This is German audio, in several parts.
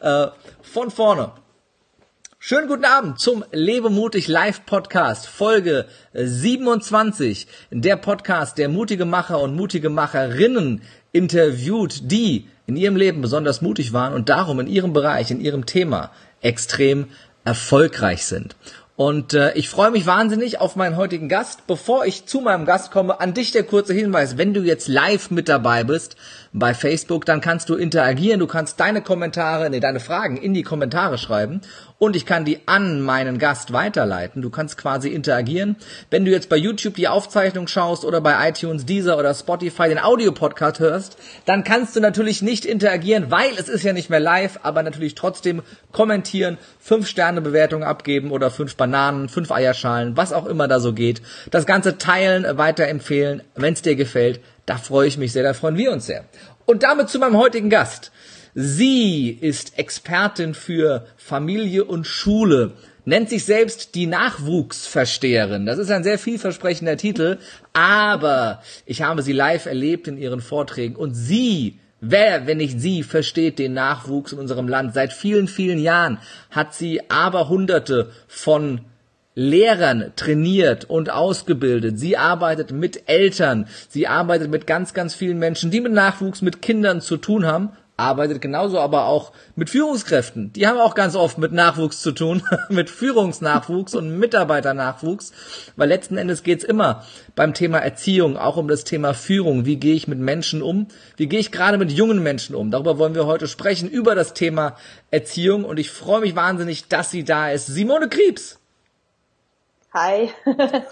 Äh, von vorne. Schönen guten Abend zum Lebe mutig Live Podcast, Folge 27. Der Podcast, der mutige Macher und mutige Macherinnen interviewt, die in ihrem Leben besonders mutig waren und darum in ihrem Bereich, in ihrem Thema extrem erfolgreich sind. Und äh, ich freue mich wahnsinnig auf meinen heutigen Gast. Bevor ich zu meinem Gast komme, an dich der kurze Hinweis. Wenn du jetzt live mit dabei bist bei Facebook, dann kannst du interagieren. Du kannst deine Kommentare, nee, deine Fragen in die Kommentare schreiben und ich kann die an meinen Gast weiterleiten. Du kannst quasi interagieren. Wenn du jetzt bei YouTube die Aufzeichnung schaust oder bei iTunes, Deezer oder Spotify den Audiopodcast hörst, dann kannst du natürlich nicht interagieren, weil es ist ja nicht mehr live, aber natürlich trotzdem kommentieren, fünf Sterne Bewertung abgeben oder fünf Bananen, fünf Eierschalen, was auch immer da so geht. Das Ganze teilen, weiterempfehlen, wenn es dir gefällt. Da freue ich mich sehr, da freuen wir uns sehr. Und damit zu meinem heutigen Gast. Sie ist Expertin für Familie und Schule, nennt sich selbst die Nachwuchsversteherin. Das ist ein sehr vielversprechender Titel, aber ich habe sie live erlebt in ihren Vorträgen und sie Wer, wenn nicht sie, versteht den Nachwuchs in unserem Land? Seit vielen, vielen Jahren hat sie aber hunderte von Lehrern trainiert und ausgebildet. Sie arbeitet mit Eltern. Sie arbeitet mit ganz, ganz vielen Menschen, die mit Nachwuchs, mit Kindern zu tun haben arbeitet genauso aber auch mit Führungskräften. Die haben auch ganz oft mit Nachwuchs zu tun, mit Führungsnachwuchs und Mitarbeiternachwuchs, weil letzten Endes geht's immer beim Thema Erziehung auch um das Thema Führung. Wie gehe ich mit Menschen um? Wie gehe ich gerade mit jungen Menschen um? Darüber wollen wir heute sprechen, über das Thema Erziehung und ich freue mich wahnsinnig, dass sie da ist. Simone Kriebs. Hi.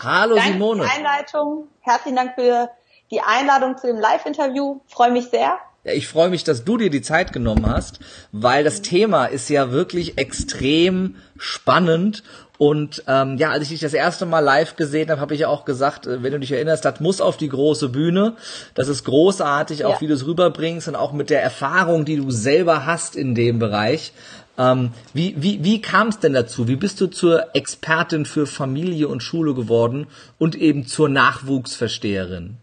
Hallo Danke Simone. Für die Einleitung. Herzlichen Dank für die Einladung zu dem Live-Interview. Freue mich sehr. Ja, ich freue mich, dass du dir die Zeit genommen hast, weil das Thema ist ja wirklich extrem spannend. Und ähm, ja, als ich dich das erste Mal live gesehen habe, habe ich ja auch gesagt, äh, wenn du dich erinnerst, das muss auf die große Bühne. Das ist großartig, auch Ja. wie du es rüberbringst und auch mit der Erfahrung, die du selber hast in dem Bereich. Ähm, wie wie, wie kam es denn dazu? Wie bist du zur Expertin für Familie und Schule geworden und eben zur Nachwuchsversteherin?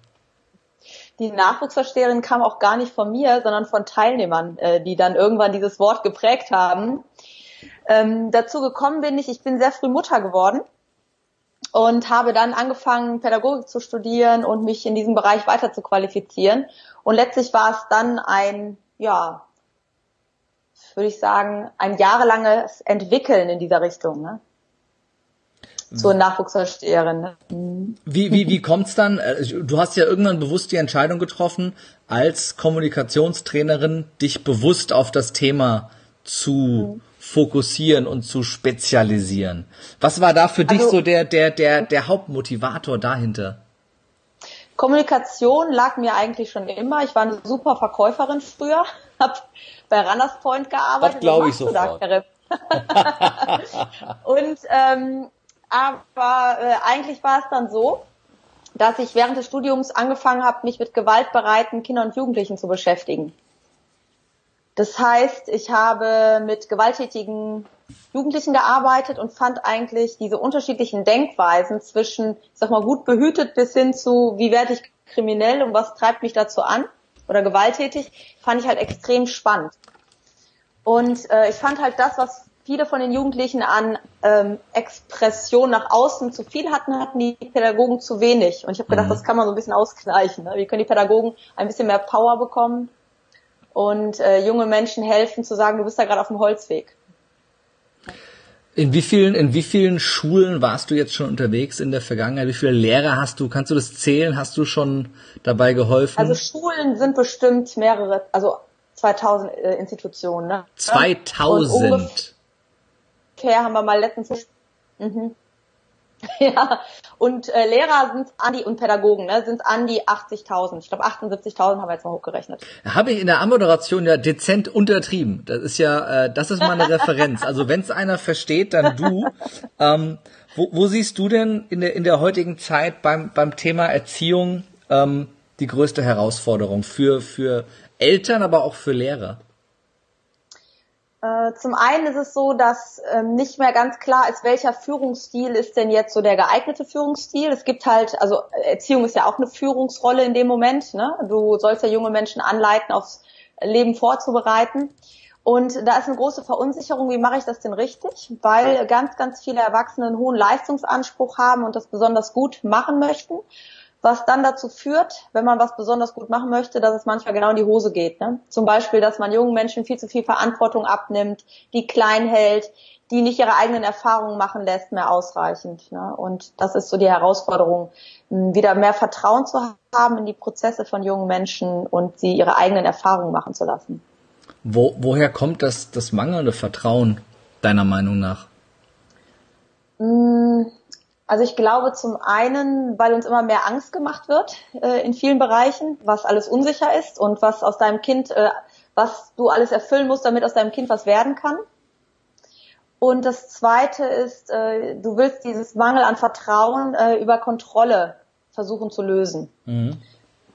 Die Nachwuchsversteherin kam auch gar nicht von mir, sondern von Teilnehmern, äh, die dann irgendwann dieses Wort geprägt haben. Ähm, dazu gekommen bin ich, ich bin sehr früh Mutter geworden und habe dann angefangen, Pädagogik zu studieren und mich in diesem Bereich weiter zu qualifizieren. Und letztlich war es dann ein, ja, würde ich sagen, ein jahrelanges Entwickeln in dieser Richtung, ne? Zur Nachwuchsversteherin. Ne? Mhm. Wie, wie, wie kommt's dann? äh, Du hast ja irgendwann bewusst die Entscheidung getroffen, als Kommunikationstrainerin dich bewusst auf das Thema zu fokussieren und zu spezialisieren. Was war da für dich Also- so der, der, der, der Hauptmotivator dahinter? Kommunikation lag mir eigentlich schon immer. Ich war eine super Verkäuferin früher, habe bei Runners Point gearbeitet. Das glaub Was ich sofort. Und ähm, aber äh, eigentlich war es dann so, dass ich während des Studiums angefangen habe, mich mit gewaltbereiten Kindern und Jugendlichen zu beschäftigen. Das heißt, ich habe mit gewalttätigen Jugendlichen gearbeitet und fand eigentlich diese unterschiedlichen Denkweisen zwischen, ich sag mal, gut behütet bis hin zu, wie werde ich kriminell und was treibt mich dazu an oder gewalttätig, fand ich halt extrem spannend. Und äh, ich fand halt das, was viele von den Jugendlichen an ähm, Expression nach außen zu viel hatten, hatten die Pädagogen zu wenig. Und ich habe gedacht, Mhm. das kann man so ein bisschen ausgleichen. Ne? Wie können die Pädagogen ein bisschen mehr Power bekommen und äh, junge Menschen helfen zu sagen, du bist da gerade auf dem Holzweg. In wie vielen, in wie vielen Schulen warst du jetzt schon unterwegs in der Vergangenheit? Wie viele Lehrer hast du? Kannst du das zählen? Hast du schon dabei geholfen? Also Schulen sind bestimmt mehrere, also 2000 äh, Institutionen. Ne? Und 2000. ungefähr haben wir mal letztens mhm. ja und äh, Lehrer sind an die und Pädagogen ne, sind an die 80.000. Ich glaube 78.000 haben wir jetzt mal hochgerechnet. Habe ich in der Anmoderation ja dezent untertrieben. Das ist ja, äh, das ist meine Referenz. Also wenn es einer versteht, dann du. Ähm, wo, wo siehst du denn in der in der heutigen Zeit beim beim Thema Erziehung ähm, die größte Herausforderung für für Eltern, aber auch für Lehrer? Äh, zum einen ist es so, dass ähm, nicht mehr ganz klar ist, welcher Führungsstil ist denn jetzt so der geeignete Führungsstil. Es gibt halt, also Erziehung ist ja auch eine Führungsrolle in dem Moment. Ne? Du sollst ja junge Menschen anleiten, aufs Leben vorzubereiten. Und da ist eine große Verunsicherung, wie mache ich das denn richtig? Weil ganz, ganz viele Erwachsene einen hohen Leistungsanspruch haben und das besonders gut machen möchten was dann dazu führt, wenn man was besonders gut machen möchte, dass es manchmal genau in die Hose geht. Ne? Zum Beispiel, dass man jungen Menschen viel zu viel Verantwortung abnimmt, die klein hält, die nicht ihre eigenen Erfahrungen machen lässt, mehr ausreichend. Ne? Und das ist so die Herausforderung, wieder mehr Vertrauen zu haben in die Prozesse von jungen Menschen und sie ihre eigenen Erfahrungen machen zu lassen. Wo, woher kommt das, das mangelnde Vertrauen deiner Meinung nach? Hm, also ich glaube zum einen, weil uns immer mehr Angst gemacht wird äh, in vielen Bereichen, was alles unsicher ist und was aus deinem Kind, äh, was du alles erfüllen musst, damit aus deinem Kind was werden kann. Und das Zweite ist, äh, du willst dieses Mangel an Vertrauen äh, über Kontrolle versuchen zu lösen. Mhm.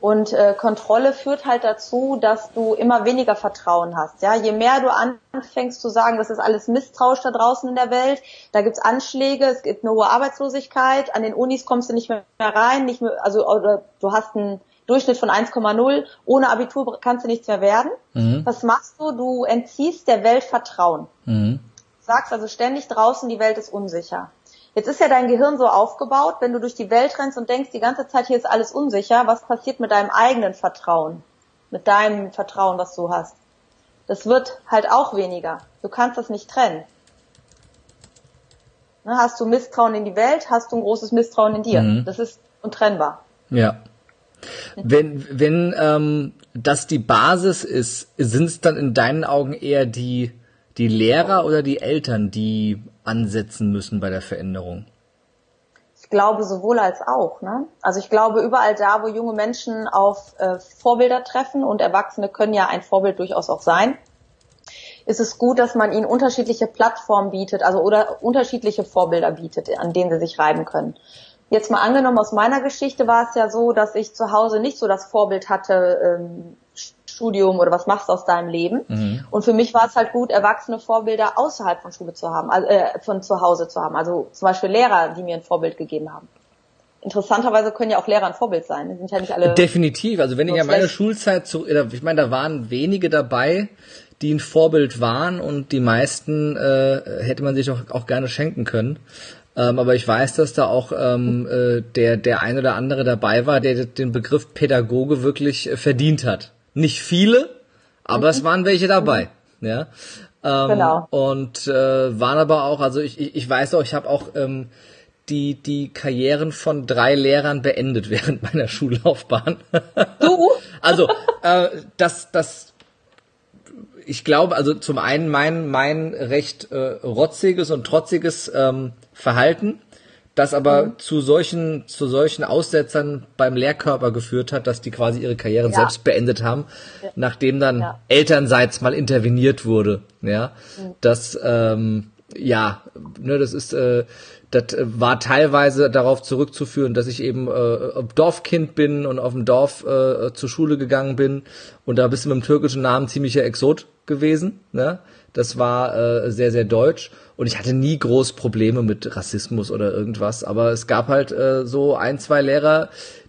Und äh, Kontrolle führt halt dazu, dass du immer weniger Vertrauen hast. Ja, je mehr du anfängst zu sagen, das ist alles misstrauisch da draußen in der Welt, da gibt's Anschläge, es gibt eine hohe Arbeitslosigkeit, an den Unis kommst du nicht mehr rein, nicht mehr, also oder du hast einen Durchschnitt von 1,0, ohne Abitur kannst du nichts mehr werden. Mhm. Was machst du? Du entziehst der Welt Vertrauen. Mhm. Sagst also ständig draußen, die Welt ist unsicher. Jetzt ist ja dein Gehirn so aufgebaut, wenn du durch die Welt rennst und denkst, die ganze Zeit hier ist alles unsicher, was passiert mit deinem eigenen Vertrauen? Mit deinem Vertrauen, was du hast? Das wird halt auch weniger. Du kannst das nicht trennen. Ne, hast du Misstrauen in die Welt, hast du ein großes Misstrauen in dir. Mhm. Das ist untrennbar. Ja. Wenn, wenn ähm, das die Basis ist, sind es dann in deinen Augen eher die, die Lehrer oder die Eltern, die ansetzen müssen bei der Veränderung? Ich glaube sowohl als auch. Ne? Also ich glaube überall da, wo junge Menschen auf äh, Vorbilder treffen und Erwachsene können ja ein Vorbild durchaus auch sein, ist es gut, dass man ihnen unterschiedliche Plattformen bietet, also oder unterschiedliche Vorbilder bietet, an denen sie sich reiben können. Jetzt mal angenommen, aus meiner Geschichte war es ja so, dass ich zu Hause nicht so das Vorbild hatte, ähm, Studium oder was machst du aus deinem Leben. Mhm. Und für mich war es halt gut, erwachsene Vorbilder außerhalb von Schule zu haben, also, äh, von zu Hause zu haben. Also zum Beispiel Lehrer, die mir ein Vorbild gegeben haben. Interessanterweise können ja auch Lehrer ein Vorbild sein. Die sind ja nicht alle. Definitiv. Also wenn ich an meine Schulzeit zu, ich meine, da waren wenige dabei, die ein Vorbild waren und die meisten äh, hätte man sich auch, auch gerne schenken können. Ähm, aber ich weiß, dass da auch ähm, äh, der, der ein oder andere dabei war, der den Begriff Pädagoge wirklich äh, verdient hat. Nicht viele, aber mhm. es waren welche dabei. Ja. Ähm, genau. Und äh, waren aber auch, also ich, ich, ich weiß auch, ich habe auch ähm, die, die Karrieren von drei Lehrern beendet während meiner Schullaufbahn. Du? also, äh, das, das, ich glaube, also zum einen mein, mein recht äh, rotziges und trotziges ähm, Verhalten das aber mhm. zu solchen zu solchen Aussetzern beim Lehrkörper geführt hat, dass die quasi ihre Karrieren ja. selbst beendet haben, ja. nachdem dann ja. elternseits mal interveniert wurde. Ja, mhm. das ähm, ja, ne, das ist äh, das war teilweise darauf zurückzuführen, dass ich eben äh, Dorfkind bin und auf dem Dorf äh, zur Schule gegangen bin und da bist du mit dem türkischen Namen ziemlicher Exot gewesen. Ne? Das war äh, sehr, sehr deutsch. Und ich hatte nie groß Probleme mit Rassismus oder irgendwas. Aber es gab halt äh, so ein, zwei Lehrer,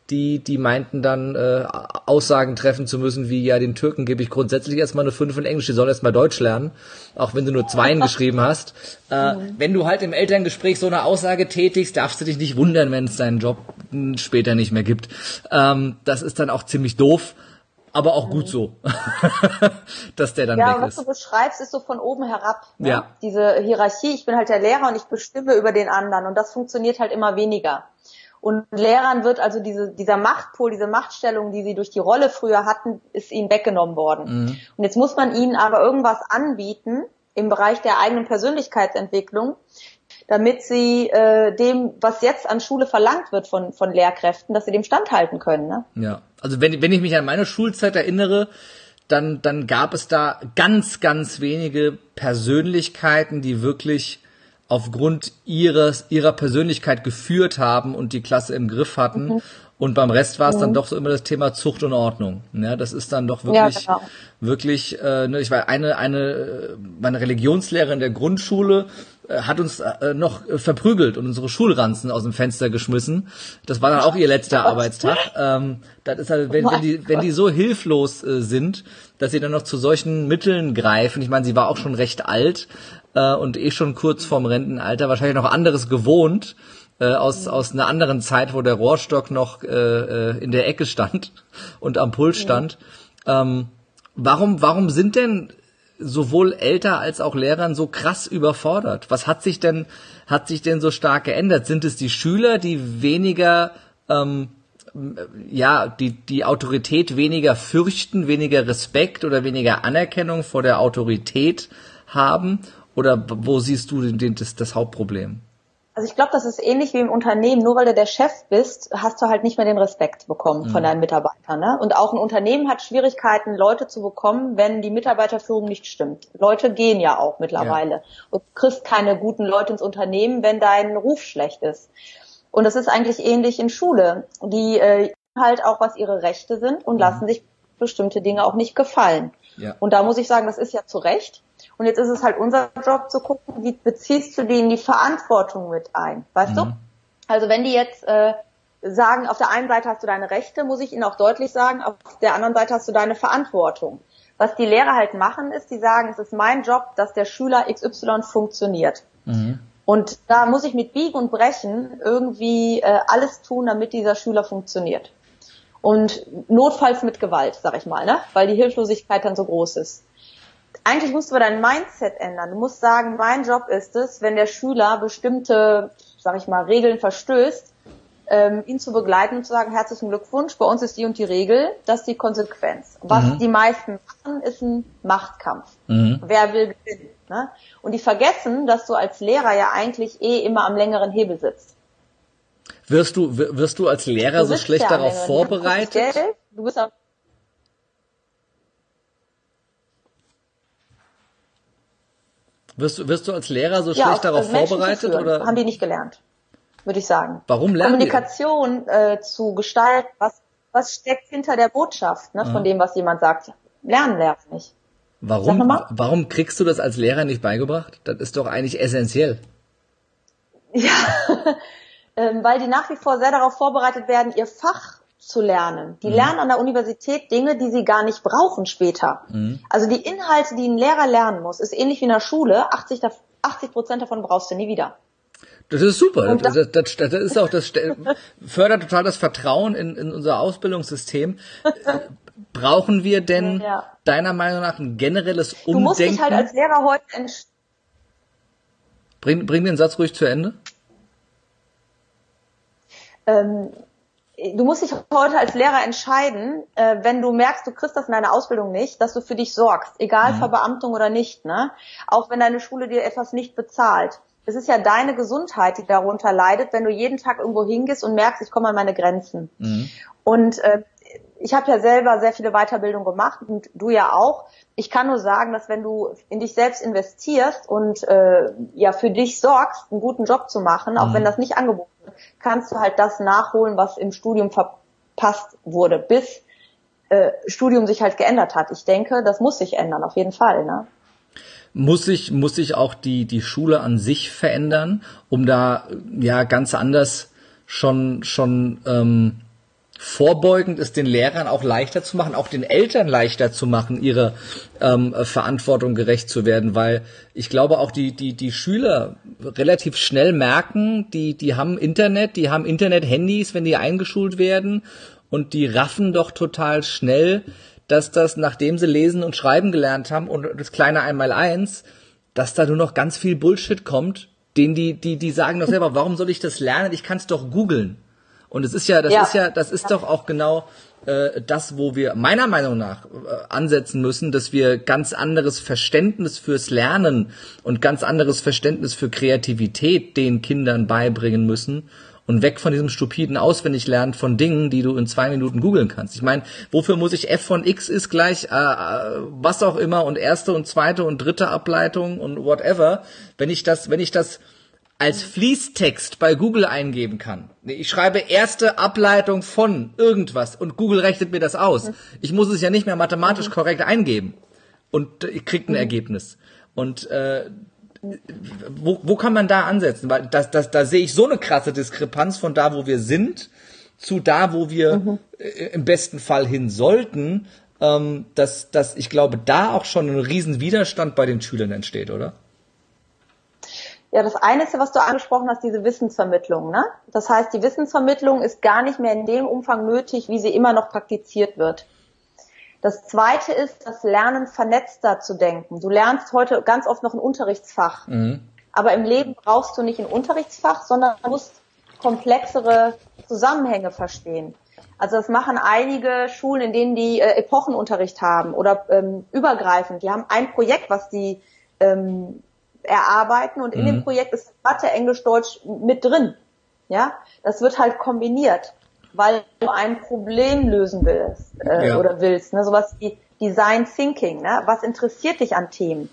die, die meinten dann äh, Aussagen treffen zu müssen, wie ja, den Türken gebe ich grundsätzlich erstmal eine 5 in Englisch, die sollen erstmal Deutsch lernen, auch wenn du nur Zweien geschrieben hast. Äh. Wenn du halt im Elterngespräch so eine Aussage tätigst, darfst du dich nicht wundern, wenn es deinen Job später nicht mehr gibt. Ähm, das ist dann auch ziemlich doof aber auch gut so, dass der dann ja, weg ist. Ja, was du beschreibst, ist so von oben herab. Ne? Ja. Diese Hierarchie, ich bin halt der Lehrer und ich bestimme über den anderen und das funktioniert halt immer weniger. Und Lehrern wird also diese, dieser Machtpol, diese Machtstellung, die sie durch die Rolle früher hatten, ist ihnen weggenommen worden. Mhm. Und jetzt muss man ihnen aber irgendwas anbieten im Bereich der eigenen Persönlichkeitsentwicklung, damit sie äh, dem, was jetzt an Schule verlangt wird von, von Lehrkräften, dass sie dem standhalten können. Ne? Ja, also wenn, wenn ich mich an meine Schulzeit erinnere, dann, dann gab es da ganz, ganz wenige Persönlichkeiten, die wirklich aufgrund ihres, ihrer Persönlichkeit geführt haben und die Klasse im Griff hatten. Mhm. Und beim Rest war es mhm. dann doch so immer das Thema Zucht und Ordnung. Ja, das ist dann doch wirklich, ja, genau. wirklich, äh, ne, ich war eine, eine, meine Religionslehrerin der Grundschule hat uns äh, noch verprügelt und unsere Schulranzen aus dem Fenster geschmissen. Das war dann auch ihr letzter Arbeitstag. Ähm, das ist halt, wenn, wenn, die, wenn die so hilflos äh, sind, dass sie dann noch zu solchen Mitteln greifen. Ich meine, sie war auch schon recht alt äh, und eh schon kurz vorm Rentenalter, wahrscheinlich noch anderes gewohnt. Äh, aus, aus einer anderen Zeit, wo der Rohrstock noch äh, äh in der Ecke stand und am Pult stand. Ähm, warum, warum sind denn sowohl Eltern als auch Lehrern so krass überfordert? Was hat sich denn, hat sich denn so stark geändert? Sind es die Schüler, die weniger, ähm, ja, die, die Autorität weniger fürchten, weniger Respekt oder weniger Anerkennung vor der Autorität haben? Oder wo siehst du den, den, das, das Hauptproblem? Also ich glaube, das ist ähnlich wie im Unternehmen. Nur weil du der Chef bist, hast du halt nicht mehr den Respekt bekommen mhm. von deinen Mitarbeitern. Ne? Und auch ein Unternehmen hat Schwierigkeiten, Leute zu bekommen, wenn die Mitarbeiterführung nicht stimmt. Leute gehen ja auch mittlerweile. Ja. Und du kriegst keine guten Leute ins Unternehmen, wenn dein Ruf schlecht ist. Und das ist eigentlich ähnlich in Schule. Die äh, halt auch, was ihre Rechte sind und mhm. lassen sich bestimmte Dinge auch nicht gefallen. Ja. Und da muss ich sagen, das ist ja zu Recht. Und jetzt ist es halt unser Job zu gucken, wie beziehst du die in die Verantwortung mit ein, weißt mhm. du? Also wenn die jetzt äh, sagen, auf der einen Seite hast du deine Rechte, muss ich ihnen auch deutlich sagen, auf der anderen Seite hast du deine Verantwortung. Was die Lehrer halt machen, ist, die sagen, es ist mein Job, dass der Schüler XY funktioniert. Mhm. Und da muss ich mit Biegen und Brechen irgendwie äh, alles tun, damit dieser Schüler funktioniert. Und notfalls mit Gewalt, sag ich mal, ne? weil die Hilflosigkeit dann so groß ist eigentlich musst du dein Mindset ändern. Du musst sagen, mein Job ist es, wenn der Schüler bestimmte, sag ich mal, Regeln verstößt, ähm, ihn zu begleiten und zu sagen, herzlichen Glückwunsch, bei uns ist die und die Regel, das ist die Konsequenz. Was mhm. die meisten machen, ist ein Machtkampf. Mhm. Wer will gewinnen? Ne? Und die vergessen, dass du als Lehrer ja eigentlich eh immer am längeren Hebel sitzt. Wirst du, wirst du als Lehrer du so schlecht darauf vorbereitet? Du bist auch Wirst, wirst du als Lehrer so ja, schlecht darauf vorbereitet? Oder? Haben die nicht gelernt, würde ich sagen. Warum lernen Kommunikation äh, zu gestalten, was, was steckt hinter der Botschaft ne, von dem, was jemand sagt. Lernen lernt nicht. Warum, warum kriegst du das als Lehrer nicht beigebracht? Das ist doch eigentlich essentiell. Ja, ähm, weil die nach wie vor sehr darauf vorbereitet werden, ihr Fach zu lernen. Die mhm. lernen an der Universität Dinge, die sie gar nicht brauchen später. Mhm. Also die Inhalte, die ein Lehrer lernen muss, ist ähnlich wie in der Schule. 80 Prozent davon brauchst du nie wieder. Das ist super. Das, das, das, das, ist auch das fördert total das Vertrauen in, in unser Ausbildungssystem. Brauchen wir denn ja. deiner Meinung nach ein generelles Umdenken? Du musst dich halt als Lehrer heute bring, bring den Satz ruhig zu Ende. Ähm, du musst dich heute als Lehrer entscheiden, äh, wenn du merkst, du kriegst das in deiner Ausbildung nicht, dass du für dich sorgst, egal mhm. Verbeamtung oder nicht, ne? Auch wenn deine Schule dir etwas nicht bezahlt. Es ist ja deine Gesundheit, die darunter leidet, wenn du jeden Tag irgendwo hingehst und merkst, ich komme an meine Grenzen. Mhm. Und äh, ich habe ja selber sehr viele Weiterbildungen gemacht und du ja auch. Ich kann nur sagen, dass wenn du in dich selbst investierst und äh, ja für dich sorgst, einen guten Job zu machen, auch mhm. wenn das nicht angeboten kannst du halt das nachholen, was im Studium verpasst wurde, bis äh, Studium sich halt geändert hat. Ich denke, das muss sich ändern, auf jeden Fall. Ne? Muss sich muss sich auch die die Schule an sich verändern, um da ja ganz anders schon schon ähm, vorbeugend ist, den Lehrern auch leichter zu machen, auch den Eltern leichter zu machen, ihre ähm, Verantwortung gerecht zu werden, weil ich glaube auch die die die Schüler relativ schnell merken, die die haben Internet, die haben Internet-Handys, wenn die eingeschult werden und die raffen doch total schnell, dass das nachdem sie lesen und schreiben gelernt haben und das kleine einmal eins, dass da nur noch ganz viel Bullshit kommt, den die die die sagen doch selber, warum soll ich das lernen? Ich kann es doch googeln. Und es ist ja, das ja. ist ja, das ist doch auch genau äh, das, wo wir meiner Meinung nach äh, ansetzen müssen, dass wir ganz anderes Verständnis fürs Lernen und ganz anderes Verständnis für Kreativität den Kindern beibringen müssen und weg von diesem stupiden Auswendiglernen von Dingen, die du in zwei Minuten googeln kannst. Ich meine, wofür muss ich f von x ist gleich äh, äh, was auch immer und erste und zweite und dritte Ableitung und whatever, wenn ich das, wenn ich das als Fließtext bei Google eingeben kann. Ich schreibe erste Ableitung von irgendwas und Google rechnet mir das aus. Ich muss es ja nicht mehr mathematisch korrekt eingeben und ich krieg ein Ergebnis. Und äh, wo, wo kann man da ansetzen? Weil das, das, da sehe ich so eine krasse Diskrepanz von da, wo wir sind, zu da, wo wir mhm. im besten Fall hin sollten, ähm, dass, dass ich glaube, da auch schon ein riesen Widerstand bei den Schülern entsteht, oder? Ja, das eine ist ja, was du angesprochen hast, diese Wissensvermittlung. Ne? Das heißt, die Wissensvermittlung ist gar nicht mehr in dem Umfang nötig, wie sie immer noch praktiziert wird. Das zweite ist, das Lernen vernetzter zu denken. Du lernst heute ganz oft noch ein Unterrichtsfach. Mhm. Aber im Leben brauchst du nicht ein Unterrichtsfach, sondern du musst komplexere Zusammenhänge verstehen. Also das machen einige Schulen, in denen die äh, Epochenunterricht haben oder ähm, übergreifend. Die haben ein Projekt, was die ähm, erarbeiten und in dem mhm. Projekt ist Mathe, Englisch, Deutsch mit drin. Ja, das wird halt kombiniert, weil du ein Problem lösen willst äh, ja. oder willst. Ne? Sowas wie Design Thinking. Ne? Was interessiert dich an Themen?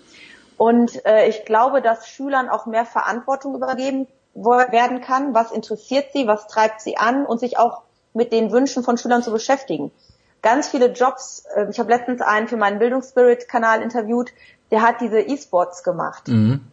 Und äh, ich glaube, dass Schülern auch mehr Verantwortung übergeben werden kann. Was interessiert sie? Was treibt sie an? Und sich auch mit den Wünschen von Schülern zu beschäftigen. Ganz viele Jobs, äh, ich habe letztens einen für meinen Bildungsspirit-Kanal interviewt, der hat diese E-Sports gemacht. Mhm.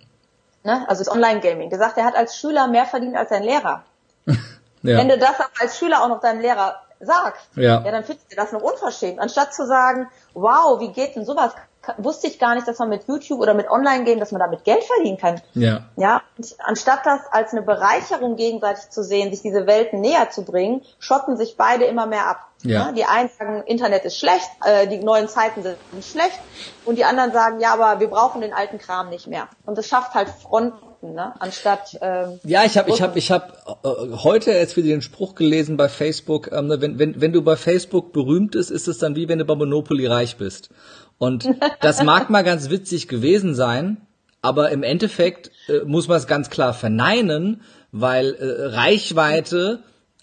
Ne? Also das Online-Gaming. Der sagt, er hat als Schüler mehr verdient als sein Lehrer. ja. Wenn du das als Schüler auch noch deinem Lehrer sagst, ja. ja, dann findest du das noch unverschämt. Anstatt zu sagen, wow, wie geht denn sowas? Wusste ich gar nicht, dass man mit YouTube oder mit Online-Game, dass man damit Geld verdienen kann. Ja. Ja. Und anstatt das als eine Bereicherung gegenseitig zu sehen, sich diese Welten näher zu bringen, schotten sich beide immer mehr ab. Ja. ja. Die einen sagen, Internet ist schlecht, äh, die neuen Zeiten sind schlecht, und die anderen sagen, ja, aber wir brauchen den alten Kram nicht mehr. Und das schafft halt Fronten. Ne? Anstatt ähm, ja, ich habe ich habe ich habe äh, heute jetzt wieder den Spruch gelesen bei Facebook, ähm, ne, wenn wenn wenn du bei Facebook berühmt bist, ist es dann wie wenn du bei Monopoly reich bist. Und das mag mal ganz witzig gewesen sein, aber im Endeffekt äh, muss man es ganz klar verneinen, weil äh, Reichweite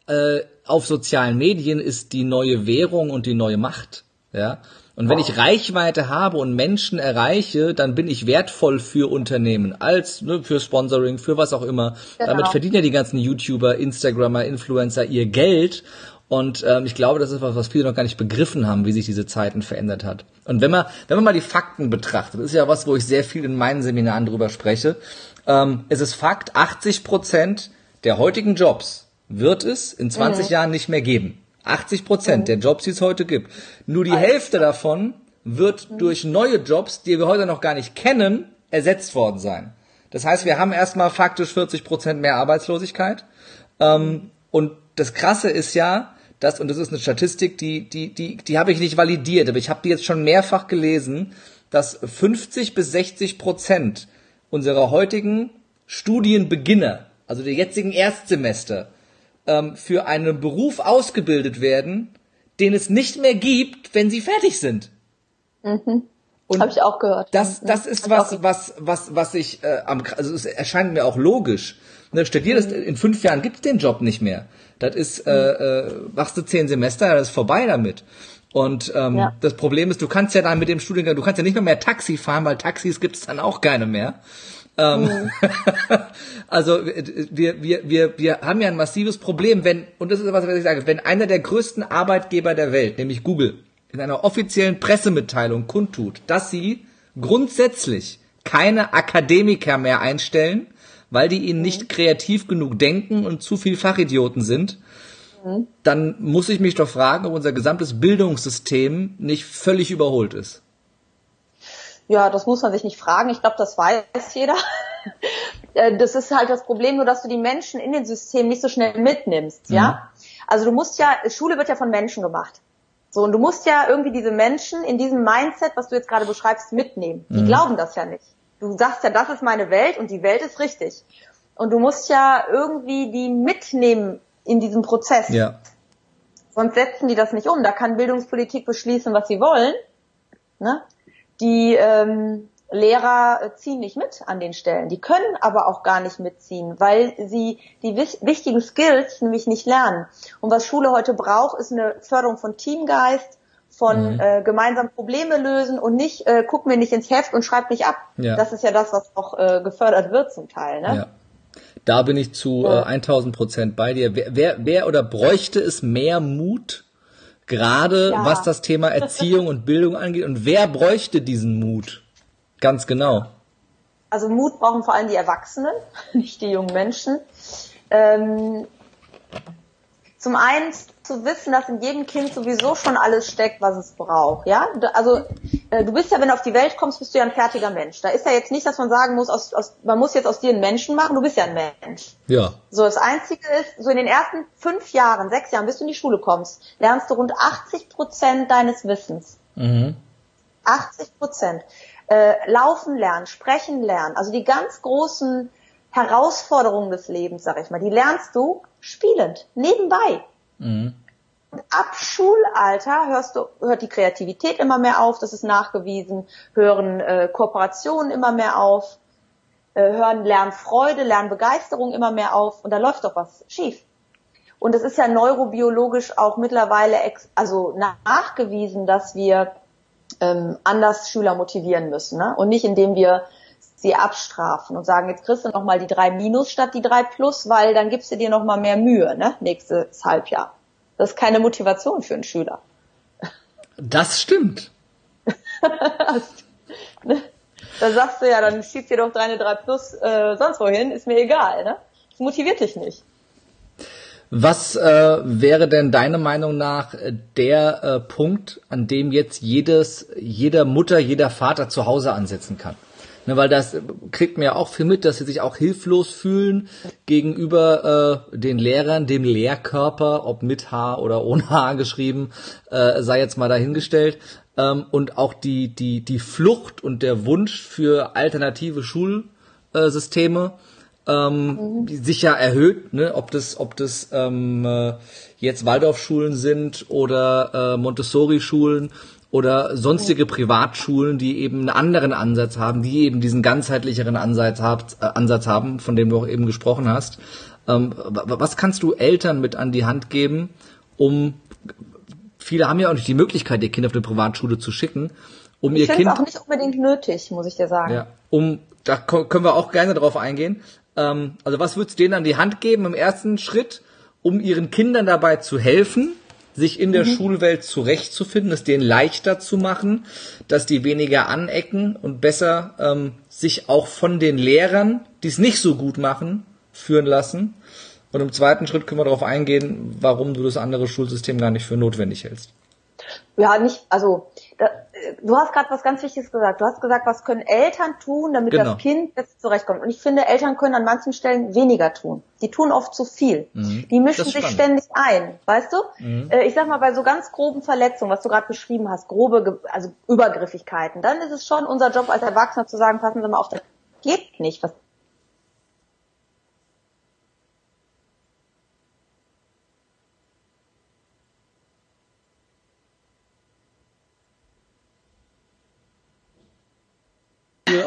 äh, auf sozialen Medien ist die neue Währung und die neue Macht. Ja. Und wenn ich Reichweite habe und Menschen erreiche, dann bin ich wertvoll für Unternehmen, als ne, für Sponsoring, für was auch immer. Genau. Damit verdienen ja die ganzen YouTuber, Instagrammer, Influencer ihr Geld. Und ähm, ich glaube, das ist was, was viele noch gar nicht begriffen haben, wie sich diese Zeiten verändert hat. Und wenn man, wenn man mal die Fakten betrachtet, das ist ja was, wo ich sehr viel in meinen Seminaren drüber spreche, ähm, es ist Fakt, 80 Prozent der heutigen Jobs wird es in 20 mhm. Jahren nicht mehr geben. 80 Prozent mhm. der Jobs, die es heute gibt. Nur die Alles Hälfte davon wird mhm. durch neue Jobs, die wir heute noch gar nicht kennen, ersetzt worden sein. Das heißt, wir haben erstmal faktisch 40 Prozent mehr Arbeitslosigkeit. Ähm, und das Krasse ist ja, das, und das ist eine Statistik, die, die, die, die habe ich nicht validiert, aber ich habe die jetzt schon mehrfach gelesen, dass 50 bis 60 Prozent unserer heutigen Studienbeginner, also der jetzigen Erstsemester, ähm, für einen Beruf ausgebildet werden, den es nicht mehr gibt, wenn sie fertig sind. Mhm. Habe ich auch gehört. Das, das ist was, was, was, was ich äh, am, also es erscheint mir auch logisch. Ne, studier das, mhm. in fünf Jahren gibt es den Job nicht mehr. Das ist, äh, äh, machst du zehn Semester, das ist vorbei damit. Und ähm, ja. das Problem ist, du kannst ja dann mit dem Studiengang, du kannst ja nicht mehr mehr Taxi fahren, weil Taxis gibt es dann auch keine mehr. Ähm, mhm. also wir, wir, wir, wir haben ja ein massives Problem, wenn, und das ist was, was ich sage, wenn einer der größten Arbeitgeber der Welt, nämlich Google, in einer offiziellen Pressemitteilung kundtut, dass sie grundsätzlich keine Akademiker mehr einstellen, weil die ihnen nicht kreativ genug denken und zu viel Fachidioten sind, mhm. dann muss ich mich doch fragen, ob unser gesamtes Bildungssystem nicht völlig überholt ist. Ja, das muss man sich nicht fragen. Ich glaube, das weiß jeder. Äh, das ist halt das Problem, nur dass du die Menschen in den Systemen nicht so schnell mitnimmst, mhm. ja? Also du musst ja, Schule wird ja von Menschen gemacht. So, und du musst ja irgendwie diese Menschen in diesem Mindset, was du jetzt gerade beschreibst, mitnehmen. Die mhm. glauben das ja nicht. Du sagst ja, das ist meine Welt und die Welt ist richtig. Und du musst ja irgendwie die mitnehmen in diesem Prozess. Ja. Sonst setzen die das nicht um. Da kann Bildungspolitik beschließen, was sie wollen. Ne? Die ähm, Lehrer ziehen nicht mit an den Stellen. Die können aber auch gar nicht mitziehen, weil sie die wichtigen Skills nämlich nicht lernen. Und was Schule heute braucht, ist eine Förderung von Teamgeist, von mhm. äh, gemeinsam Probleme lösen und nicht, äh, guck mir nicht ins Heft und schreib nicht ab. Ja. Das ist ja das, was auch äh, gefördert wird zum Teil. Ne? Ja. Da bin ich zu ja. äh, 1000 Prozent bei dir. Wer, wer, wer oder bräuchte es mehr Mut, gerade ja. was das Thema Erziehung und Bildung angeht? Und wer bräuchte diesen Mut? Ganz genau. also Mut brauchen vor allem die Erwachsenen, nicht die jungen Menschen. Ähm, zum einen zu wissen, dass in jedem Kind sowieso schon alles steckt, was es braucht. Ja, also äh, du bist ja, wenn du auf die Welt kommst, bist du ja ein fertiger Mensch. Da ist ja jetzt nicht, dass man sagen muss, aus, aus, man muss jetzt aus dir einen Menschen machen. Du bist ja ein Mensch. Ja. So das Einzige ist, so in den ersten fünf Jahren, sechs Jahren, bis du in die Schule kommst, lernst du rund 80 Prozent deines Wissens. Mhm. 80 Prozent. Äh, laufen lernen, sprechen lernen, also die ganz großen Herausforderungen des Lebens, sag ich mal, die lernst du spielend, nebenbei. Mhm. Ab Schulalter hörst du, hört die Kreativität immer mehr auf, das ist nachgewiesen, hören äh, Kooperationen immer mehr auf, äh, hören Lernfreude, Lernbegeisterung immer mehr auf und da läuft doch was schief. Und es ist ja neurobiologisch auch mittlerweile also nachgewiesen, dass wir ähm, anders Schüler motivieren müssen ne? und nicht indem wir sie abstrafen und sagen, jetzt kriegst du noch mal die drei Minus statt die drei Plus, weil dann gibst du dir noch mal mehr Mühe, ne? nächstes Halbjahr. Das ist keine Motivation für einen Schüler. Das stimmt. da sagst du ja, dann schießt dir doch deine drei Plus äh, sonst wohin, ist mir egal, ne? Das motiviert dich nicht. Was äh, wäre denn deiner Meinung nach der äh, Punkt, an dem jetzt jedes, jeder Mutter, jeder Vater zu Hause ansetzen kann? Ne, weil das kriegt mir ja auch viel mit, dass sie sich auch hilflos fühlen gegenüber äh, den Lehrern, dem Lehrkörper, ob mit H oder ohne H geschrieben, äh, sei jetzt mal dahingestellt. Ähm, und auch die, die, die Flucht und der Wunsch für alternative Schulsysteme ähm, mhm. sich ja erhöht, ne? ob das, ob das ähm, äh, jetzt Waldorfschulen sind oder äh, Montessori-Schulen oder sonstige Privatschulen, die eben einen anderen Ansatz haben, die eben diesen ganzheitlicheren Ansatz, habt, äh, Ansatz haben, von dem du auch eben gesprochen hast. Ähm, was kannst du Eltern mit an die Hand geben, um viele haben ja auch nicht die Möglichkeit, ihr Kind auf eine Privatschule zu schicken, um ich ihr Kind auch nicht unbedingt nötig, muss ich dir sagen. Ja, um da können wir auch gerne drauf eingehen. Ähm, also was würdest du denen an die Hand geben im ersten Schritt, um ihren Kindern dabei zu helfen? Sich in der mhm. Schulwelt zurechtzufinden, es denen leichter zu machen, dass die weniger anecken und besser ähm, sich auch von den Lehrern, die es nicht so gut machen, führen lassen. Und im zweiten Schritt können wir darauf eingehen, warum du das andere Schulsystem gar nicht für notwendig hältst. Ja, nicht, also du hast gerade was ganz Wichtiges gesagt. Du hast gesagt, was können Eltern tun, damit genau. das Kind jetzt zurechtkommt. Und ich finde, Eltern können an manchen Stellen weniger tun. Die tun oft zu viel. Mhm. Die mischen sich ständig ein, weißt du? Mhm. Äh, ich sag mal, bei so ganz groben Verletzungen, was du gerade beschrieben hast, grobe, also Übergriffigkeiten, dann ist es schon unser Job als Erwachsener zu sagen, passen Sie mal auf, das geht nicht. Was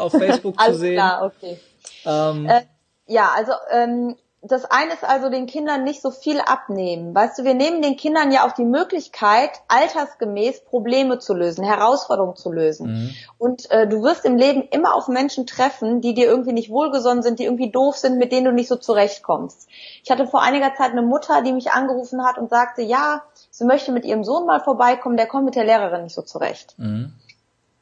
auf Facebook zu sehen. Klar, okay. Ähm, äh, ja, also ähm, das eine ist also den Kindern nicht so viel abnehmen. Weißt du, wir nehmen den Kindern ja auch die Möglichkeit, altersgemäß Probleme zu lösen, Herausforderungen zu lösen. Mhm. Und äh, du wirst im Leben immer auf Menschen treffen, die dir irgendwie nicht wohlgesonnen sind, die irgendwie doof sind, mit denen du nicht so zurechtkommst. Ich hatte vor einiger Zeit eine Mutter, die mich angerufen hat und sagte, ja, sie möchte mit ihrem Sohn mal vorbeikommen, der kommt mit der Lehrerin nicht so zurecht. Mhm.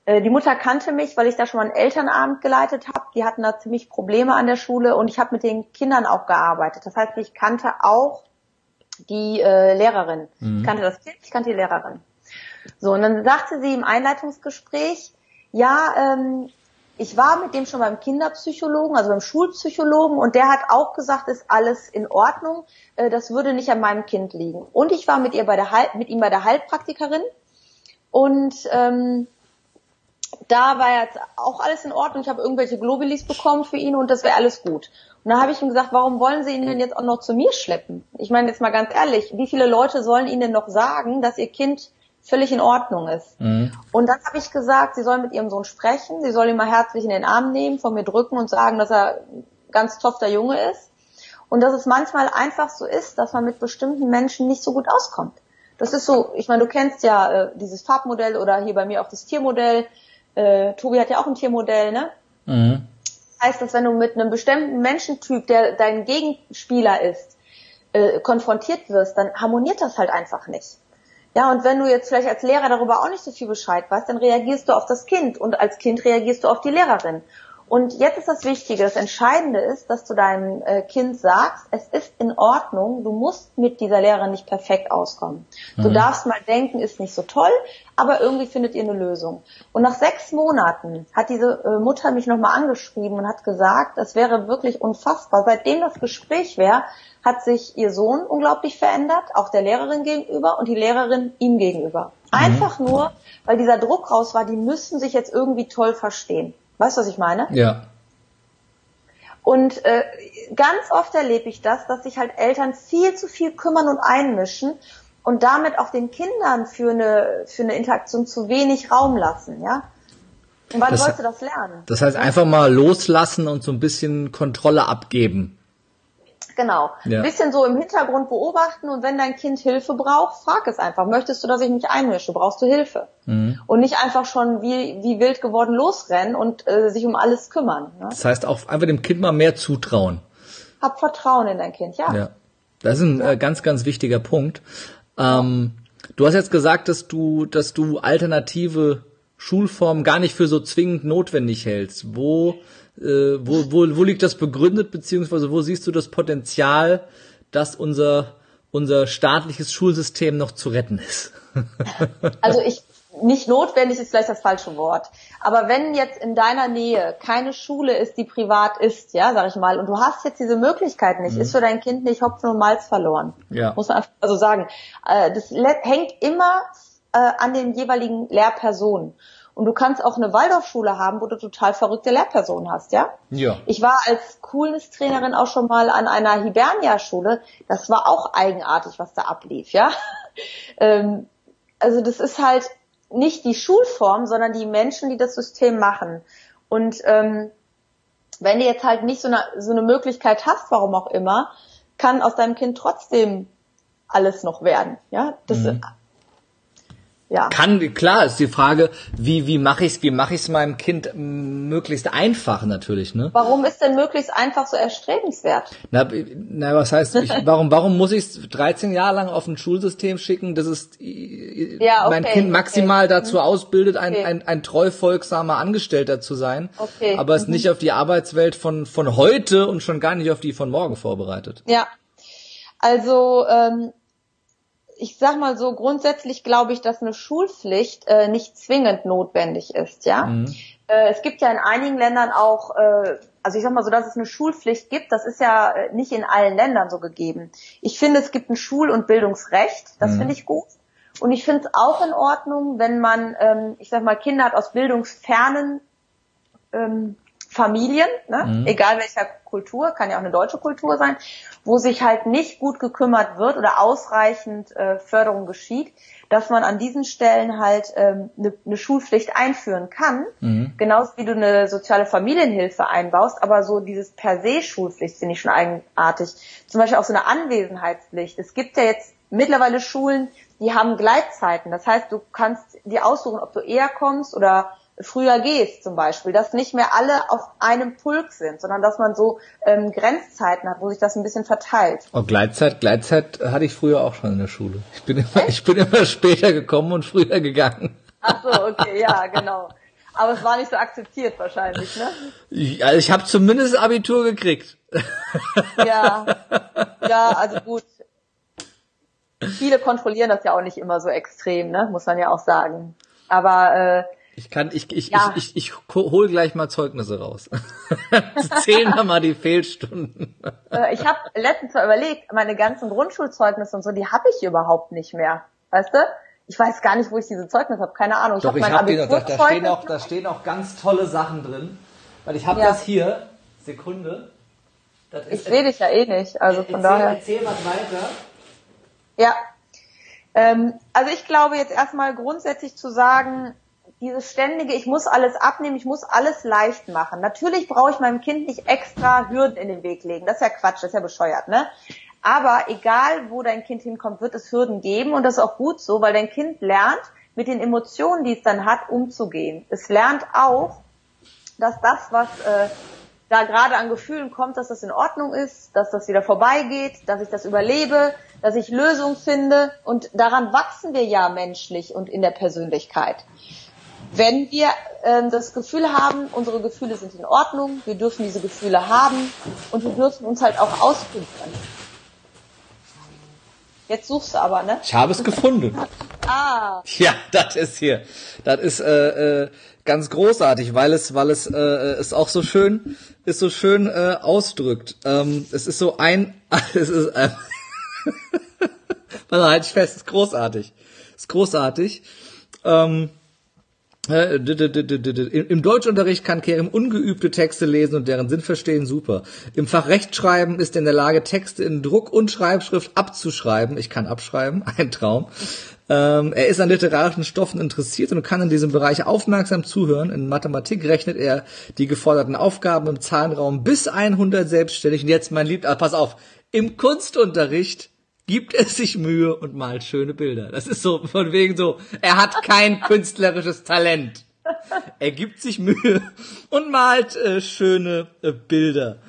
Äh, die Mutter kannte mich, weil ich da schon mal einen Elternabend geleitet habe. Die hatten da ziemlich Probleme an der Schule und ich habe mit den Kindern auch gearbeitet. Das heißt, ich kannte auch die äh, Lehrerin. Mhm. Ich kannte das Kind, ich kannte die Lehrerin. So, und dann sagte sie im Einleitungsgespräch, ja, ähm, ich war mit dem schon beim Kinderpsychologen, also beim Schulpsychologen, und der hat auch gesagt, ist alles in Ordnung, äh, das würde nicht an meinem Kind liegen. Und ich war mit ihr bei der mit ihm bei der Heilpraktikerin und ähm, da war jetzt auch alles in Ordnung. Ich habe irgendwelche Globulis bekommen für ihn und das wäre alles gut. Und da habe ich ihm gesagt, warum wollen Sie ihn denn jetzt auch noch zu mir schleppen? Ich meine jetzt mal ganz ehrlich, wie viele Leute sollen Ihnen denn noch sagen, dass Ihr Kind völlig in Ordnung ist? Mhm. Und dann habe ich gesagt, Sie sollen mit Ihrem Sohn sprechen, Sie sollen ihn mal herzlich in den Arm nehmen, von mir drücken und sagen, dass er ganz tofter Junge ist. Und dass es manchmal einfach so ist, dass man mit bestimmten Menschen nicht so gut auskommt. Das ist so, ich meine, du kennst ja äh, dieses Farbmodell oder hier bei mir auch das Tiermodell äh, Tobi hat ja auch ein Tiermodell, ne? Mhm. Heißt das, wenn du mit einem bestimmten Menschentyp, der dein Gegenspieler ist, äh, konfrontiert wirst, dann harmoniert das halt einfach nicht. Ja, und wenn du jetzt vielleicht als Lehrer darüber auch nicht so viel Bescheid weißt, dann reagierst du auf das Kind und als Kind reagierst du auf die Lehrerin. Und jetzt ist das Wichtige, das Entscheidende ist, dass du deinem äh, Kind sagst, es ist in Ordnung, du musst mit dieser Lehrerin nicht perfekt auskommen. Du Mhm. darfst mal denken, ist nicht so toll, aber irgendwie findet ihr eine Lösung. Und nach sechs Monaten hat diese äh, Mutter mich nochmal angeschrieben und hat gesagt, das wäre wirklich unfassbar. Seitdem das Gespräch wäre, hat sich ihr Sohn unglaublich verändert, auch der Lehrerin gegenüber und die Lehrerin ihm gegenüber. Einfach nur, weil dieser Druck raus war, die müssen sich jetzt irgendwie toll verstehen. Weißt du, was ich meine? Ja. Und äh, ganz oft erlebe ich das, dass sich halt Eltern viel zu viel kümmern und einmischen und damit auch den Kindern für eine, für eine Interaktion zu wenig Raum lassen, ja? Und wann Das- sollst du das lernen? Das heißt, einfach mal loslassen und so ein bisschen Kontrolle abgeben. Genau. Ja. Ein bisschen so im Hintergrund beobachten und wenn dein Kind Hilfe braucht, frag es einfach. Möchtest du, dass ich mich einmische? Brauchst du Hilfe? Mhm. Und nicht einfach schon wie, wie wild geworden losrennen und äh, sich um alles kümmern. Ne? Das heißt auch einfach dem Kind mal mehr zutrauen. Hab Vertrauen in dein Kind, ja. Ja. Das ist ein äh, ganz, ganz wichtiger Punkt. Ähm, du hast jetzt gesagt, dass du, dass du alternative Schulformen gar nicht für so zwingend notwendig hältst. Wo, äh, wo, wo, wo liegt das begründet, beziehungsweise wo siehst du das Potenzial, dass unser, unser staatliches Schulsystem noch zu retten ist? Also ich, nicht notwendig ist vielleicht das falsche Wort. Aber wenn jetzt in deiner Nähe keine Schule ist, die privat ist, ja, sag ich mal, und du hast jetzt diese Möglichkeit nicht, ist für dein Kind nicht Hopfen und Malz verloren. Ja. Muss man einfach so sagen. Äh, Das hängt immer äh, an den jeweiligen Lehrpersonen. Und du kannst auch eine Waldorfschule haben, wo du total verrückte Lehrpersonen hast, ja? Ja. Ich war als Coolness-Trainerin auch schon mal an einer Hibernia-Schule. Das war auch eigenartig, was da ablief, ja. ähm, also das ist halt nicht die Schulform, sondern die Menschen, die das System machen. Und ähm, wenn du jetzt halt nicht so eine, so eine Möglichkeit hast, warum auch immer, kann aus deinem Kind trotzdem alles noch werden, ja. Das, ja. Kann, klar, ist die Frage, wie, wie mache ich's, wie mache ich's meinem Kind möglichst einfach natürlich, ne? Warum ist denn möglichst einfach so erstrebenswert? Na, na was heißt, ich, warum, warum muss ich es 13 Jahre lang auf ein Schulsystem schicken, das ist Ja, mein okay, Kind maximal okay. dazu ausbildet, ein, Okay. ein, ein treu folgsamer Angestellter zu sein, Okay, aber es nicht auf die Arbeitswelt von, von heute und schon gar nicht auf die von morgen vorbereitet. Ja, also ähm, ich sag mal so, grundsätzlich glaube ich, dass eine Schulpflicht äh, nicht zwingend notwendig ist, ja. Äh, es gibt ja in einigen Ländern auch, äh, also ich sag mal so, dass es eine Schulpflicht gibt, das ist ja äh, nicht in allen Ländern so gegeben. Ich finde, es gibt ein Schul- und Bildungsrecht, das finde ich gut. Und ich finde es auch in Ordnung, wenn man, ähm, ich sag mal, Kinder hat aus bildungsfernen ähm, Familien, ne? egal welcher Kultur, kann ja auch eine deutsche Kultur sein, wo sich halt nicht gut gekümmert wird oder ausreichend äh, Förderung geschieht, dass man an diesen Stellen halt ähm, eine, eine Schulpflicht einführen kann, genauso wie du eine soziale Familienhilfe einbaust, aber so dieses per se Schulpflicht finde ich schon eigenartig. Zum Beispiel auch so eine Anwesenheitspflicht. Es gibt ja jetzt mittlerweile Schulen, die haben Gleitzeiten. Das heißt, du kannst dir aussuchen, ob du eher kommst oder früher gehst zum Beispiel, dass nicht mehr alle auf einem Pulk sind, sondern dass man so ähm, Grenzzeiten hat, wo sich das ein bisschen verteilt. Oh, Gleitzeit, Gleitzeit hatte ich früher auch schon in der Schule. Ich bin immer, ich bin immer später gekommen und früher gegangen. Ach so, okay, ja, genau. Aber es war nicht so akzeptiert wahrscheinlich, ne? Ich, also ich habe zumindest Abitur gekriegt. Ja, ja, also gut. Viele kontrollieren das ja auch nicht immer so extrem, ne? Muss man ja auch sagen. Aber äh, Ich kann, ich, ich, Ja. ich, ich, ich hol gleich mal Zeugnisse raus. Zählen wir mal die Fehlstunden. äh, ich habe letztens mal überlegt, meine ganzen Grundschulzeugnisse und so, die habe ich überhaupt nicht mehr. Weißt du? Ich weiß gar nicht, wo ich diese Zeugnisse habe. Keine Ahnung. Doch, hab ich habe die noch. Da, da, stehen auch, da stehen auch ganz tolle Sachen drin. Weil ich habe Ja. das hier. Sekunde. Das Ich sehe dich ja eh nicht, also von daher. erzähl was weiter. Ja. Ähm, also ich glaube jetzt erstmal grundsätzlich zu sagen, dieses ständige, ich muss alles abnehmen, ich muss alles leicht machen. Natürlich brauche ich meinem Kind nicht extra Hürden in den Weg legen. Das ist ja Quatsch, das ist ja bescheuert, ne? Aber egal, wo dein Kind hinkommt, wird es Hürden geben und das ist auch gut so, weil dein Kind lernt, mit den Emotionen, die es dann hat, umzugehen. Es lernt auch, dass das, was äh, da gerade an Gefühlen kommt, dass das in Ordnung ist, dass das wieder vorbeigeht, dass ich das überlebe, dass ich Lösungen finde und daran wachsen wir ja menschlich und in der Persönlichkeit. Wenn wir ähm, das Gefühl haben, unsere Gefühle sind in Ordnung, wir dürfen diese Gefühle haben und wir dürfen uns halt auch ausprobieren. Jetzt suchst du aber, ne? Ich habe es gefunden. Ah. Ja, das ist hier. Das ist äh, äh, ganz großartig, weil es, weil es äh, es auch so schön, ist so schön äh, ausdrückt. Ähm, es ist so ein, es ist, äh, Warte, halt ich fest, ist großartig, ist großartig. Ähm, äh, im Deutschunterricht kann Kerem ungeübte Texte lesen und deren Sinn verstehen, super. Im Fach Rechtschreiben ist er in der Lage, Texte in Druck und Schreibschrift abzuschreiben. Ich kann abschreiben, ein Traum. Ähm, er ist an literarischen Stoffen interessiert und kann in diesem Bereich aufmerksam zuhören. In Mathematik rechnet er die geforderten Aufgaben im Zahlenraum bis 100 selbstständig. Und jetzt, mein Lieb, ah, pass auf, im Kunstunterricht gibt es sich Mühe und malt schöne Bilder. Das ist so von wegen so, er hat kein künstlerisches Talent. Er gibt sich Mühe und malt äh, schöne äh, Bilder.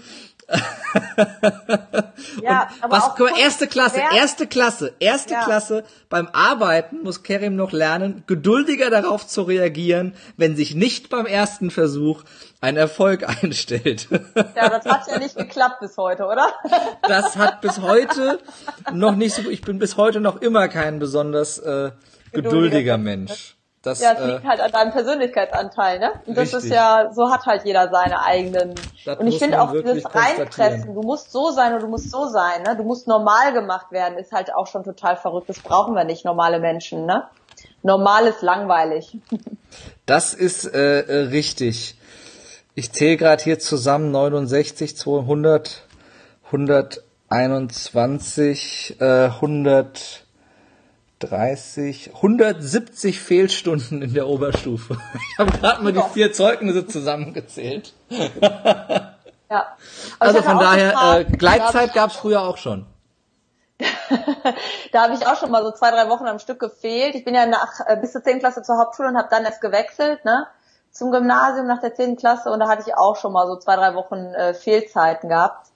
Ja, aber was, auch guck mal, erste Klasse, erste Klasse, erste Ja. Klasse. Beim Arbeiten muss Kerim noch lernen, geduldiger darauf zu reagieren, wenn sich nicht beim ersten Versuch ein Erfolg einstellt. Ja, das hat ja nicht geklappt bis heute, oder? Das hat bis heute noch nicht so, ich bin bis heute noch immer kein besonders äh, geduldiger Mensch. Das, Ja, es äh, liegt halt an deinem Persönlichkeitsanteil, ne? Und das Richtig. ist ja, so hat halt jeder seine eigenen. Das und ich finde auch dieses Reinpressen, du musst so sein und du musst so sein, ne? Du musst normal gemacht werden, ist halt auch schon total verrückt. Das brauchen wir nicht, normale Menschen, ne? Normal ist langweilig. Das ist äh, äh, richtig. Ich zähle gerade hier zusammen 69, 200, 121, äh, 130, 170 Fehlstunden in der Oberstufe. Ich habe gerade mal die vier Zeugnisse zusammengezählt. Ja. Also von daher, gefragt, äh, Gleitzeit gab es früher auch schon. Da habe ich auch schon mal so zwei, drei Wochen am Stück gefehlt. Ich bin ja nach äh, bis zur 10. Klasse zur Hauptschule und habe dann erst gewechselt, ne? Zum Gymnasium nach der 10. Klasse und da hatte ich auch schon mal so zwei, drei Wochen äh, Fehlzeiten gehabt.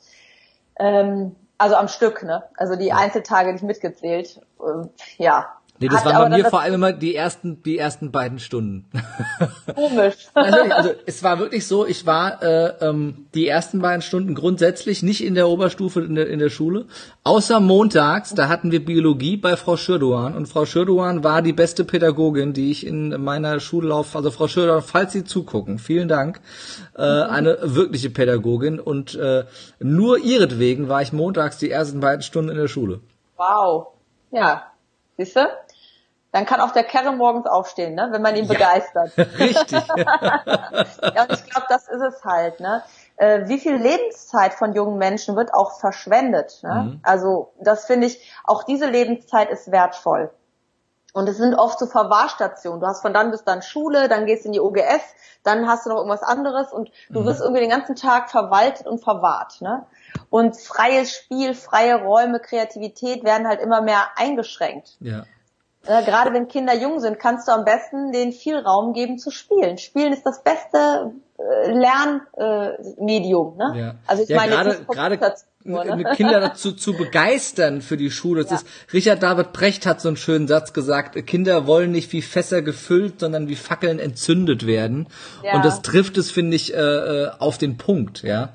Ähm, also am Stück, ne? Also die Einzeltage nicht mitgezählt. Ähm, ja. Nee, das Hat waren bei mir vor allem immer die ersten, die ersten beiden Stunden. komisch. Nein, wirklich, also es war wirklich so, ich war äh, ähm, die ersten beiden Stunden grundsätzlich nicht in der Oberstufe in der, in der Schule, außer montags, da hatten wir Biologie bei Frau Schürdoan und Frau Schürdoan war die beste Pädagogin, die ich in meiner Schullauf, also Frau Schürdoan, falls Sie zugucken, vielen Dank, äh, eine wirkliche Pädagogin und äh, nur ihretwegen war ich montags die ersten beiden Stunden in der Schule. Wow. Ja. Siehste? Dann kann auch der Kerre morgens aufstehen, ne? Wenn man ihn begeistert. Richtig. Ja, und ich glaube, das ist es halt, ne? Äh, wie viel Lebenszeit von jungen Menschen wird auch verschwendet, ne? Also, das finde ich, auch diese Lebenszeit ist wertvoll. Und es sind oft so Verwahrstationen. Du hast von dann bis dann Schule, dann gehst du in die OGS, dann hast du noch irgendwas anderes und du wirst irgendwie den ganzen Tag verwaltet und verwahrt, ne? Und freies Spiel, freie Räume, Kreativität werden halt immer mehr eingeschränkt. ja. Äh, gerade wenn Kinder jung sind, kannst du am besten denen viel Raum geben zu spielen. Spielen ist das beste äh, Lernmedium. Äh, ne? Ja. Also ich ja, meine, gerade, gerade ne? Kinder dazu zu begeistern für die Schule. Das Ja. ist, Richard David Brecht hat so einen schönen Satz gesagt, Kinder wollen nicht wie Fässer gefüllt, sondern wie Fackeln entzündet werden. Ja. Und das trifft es, finde ich, äh, äh, auf den Punkt, ja.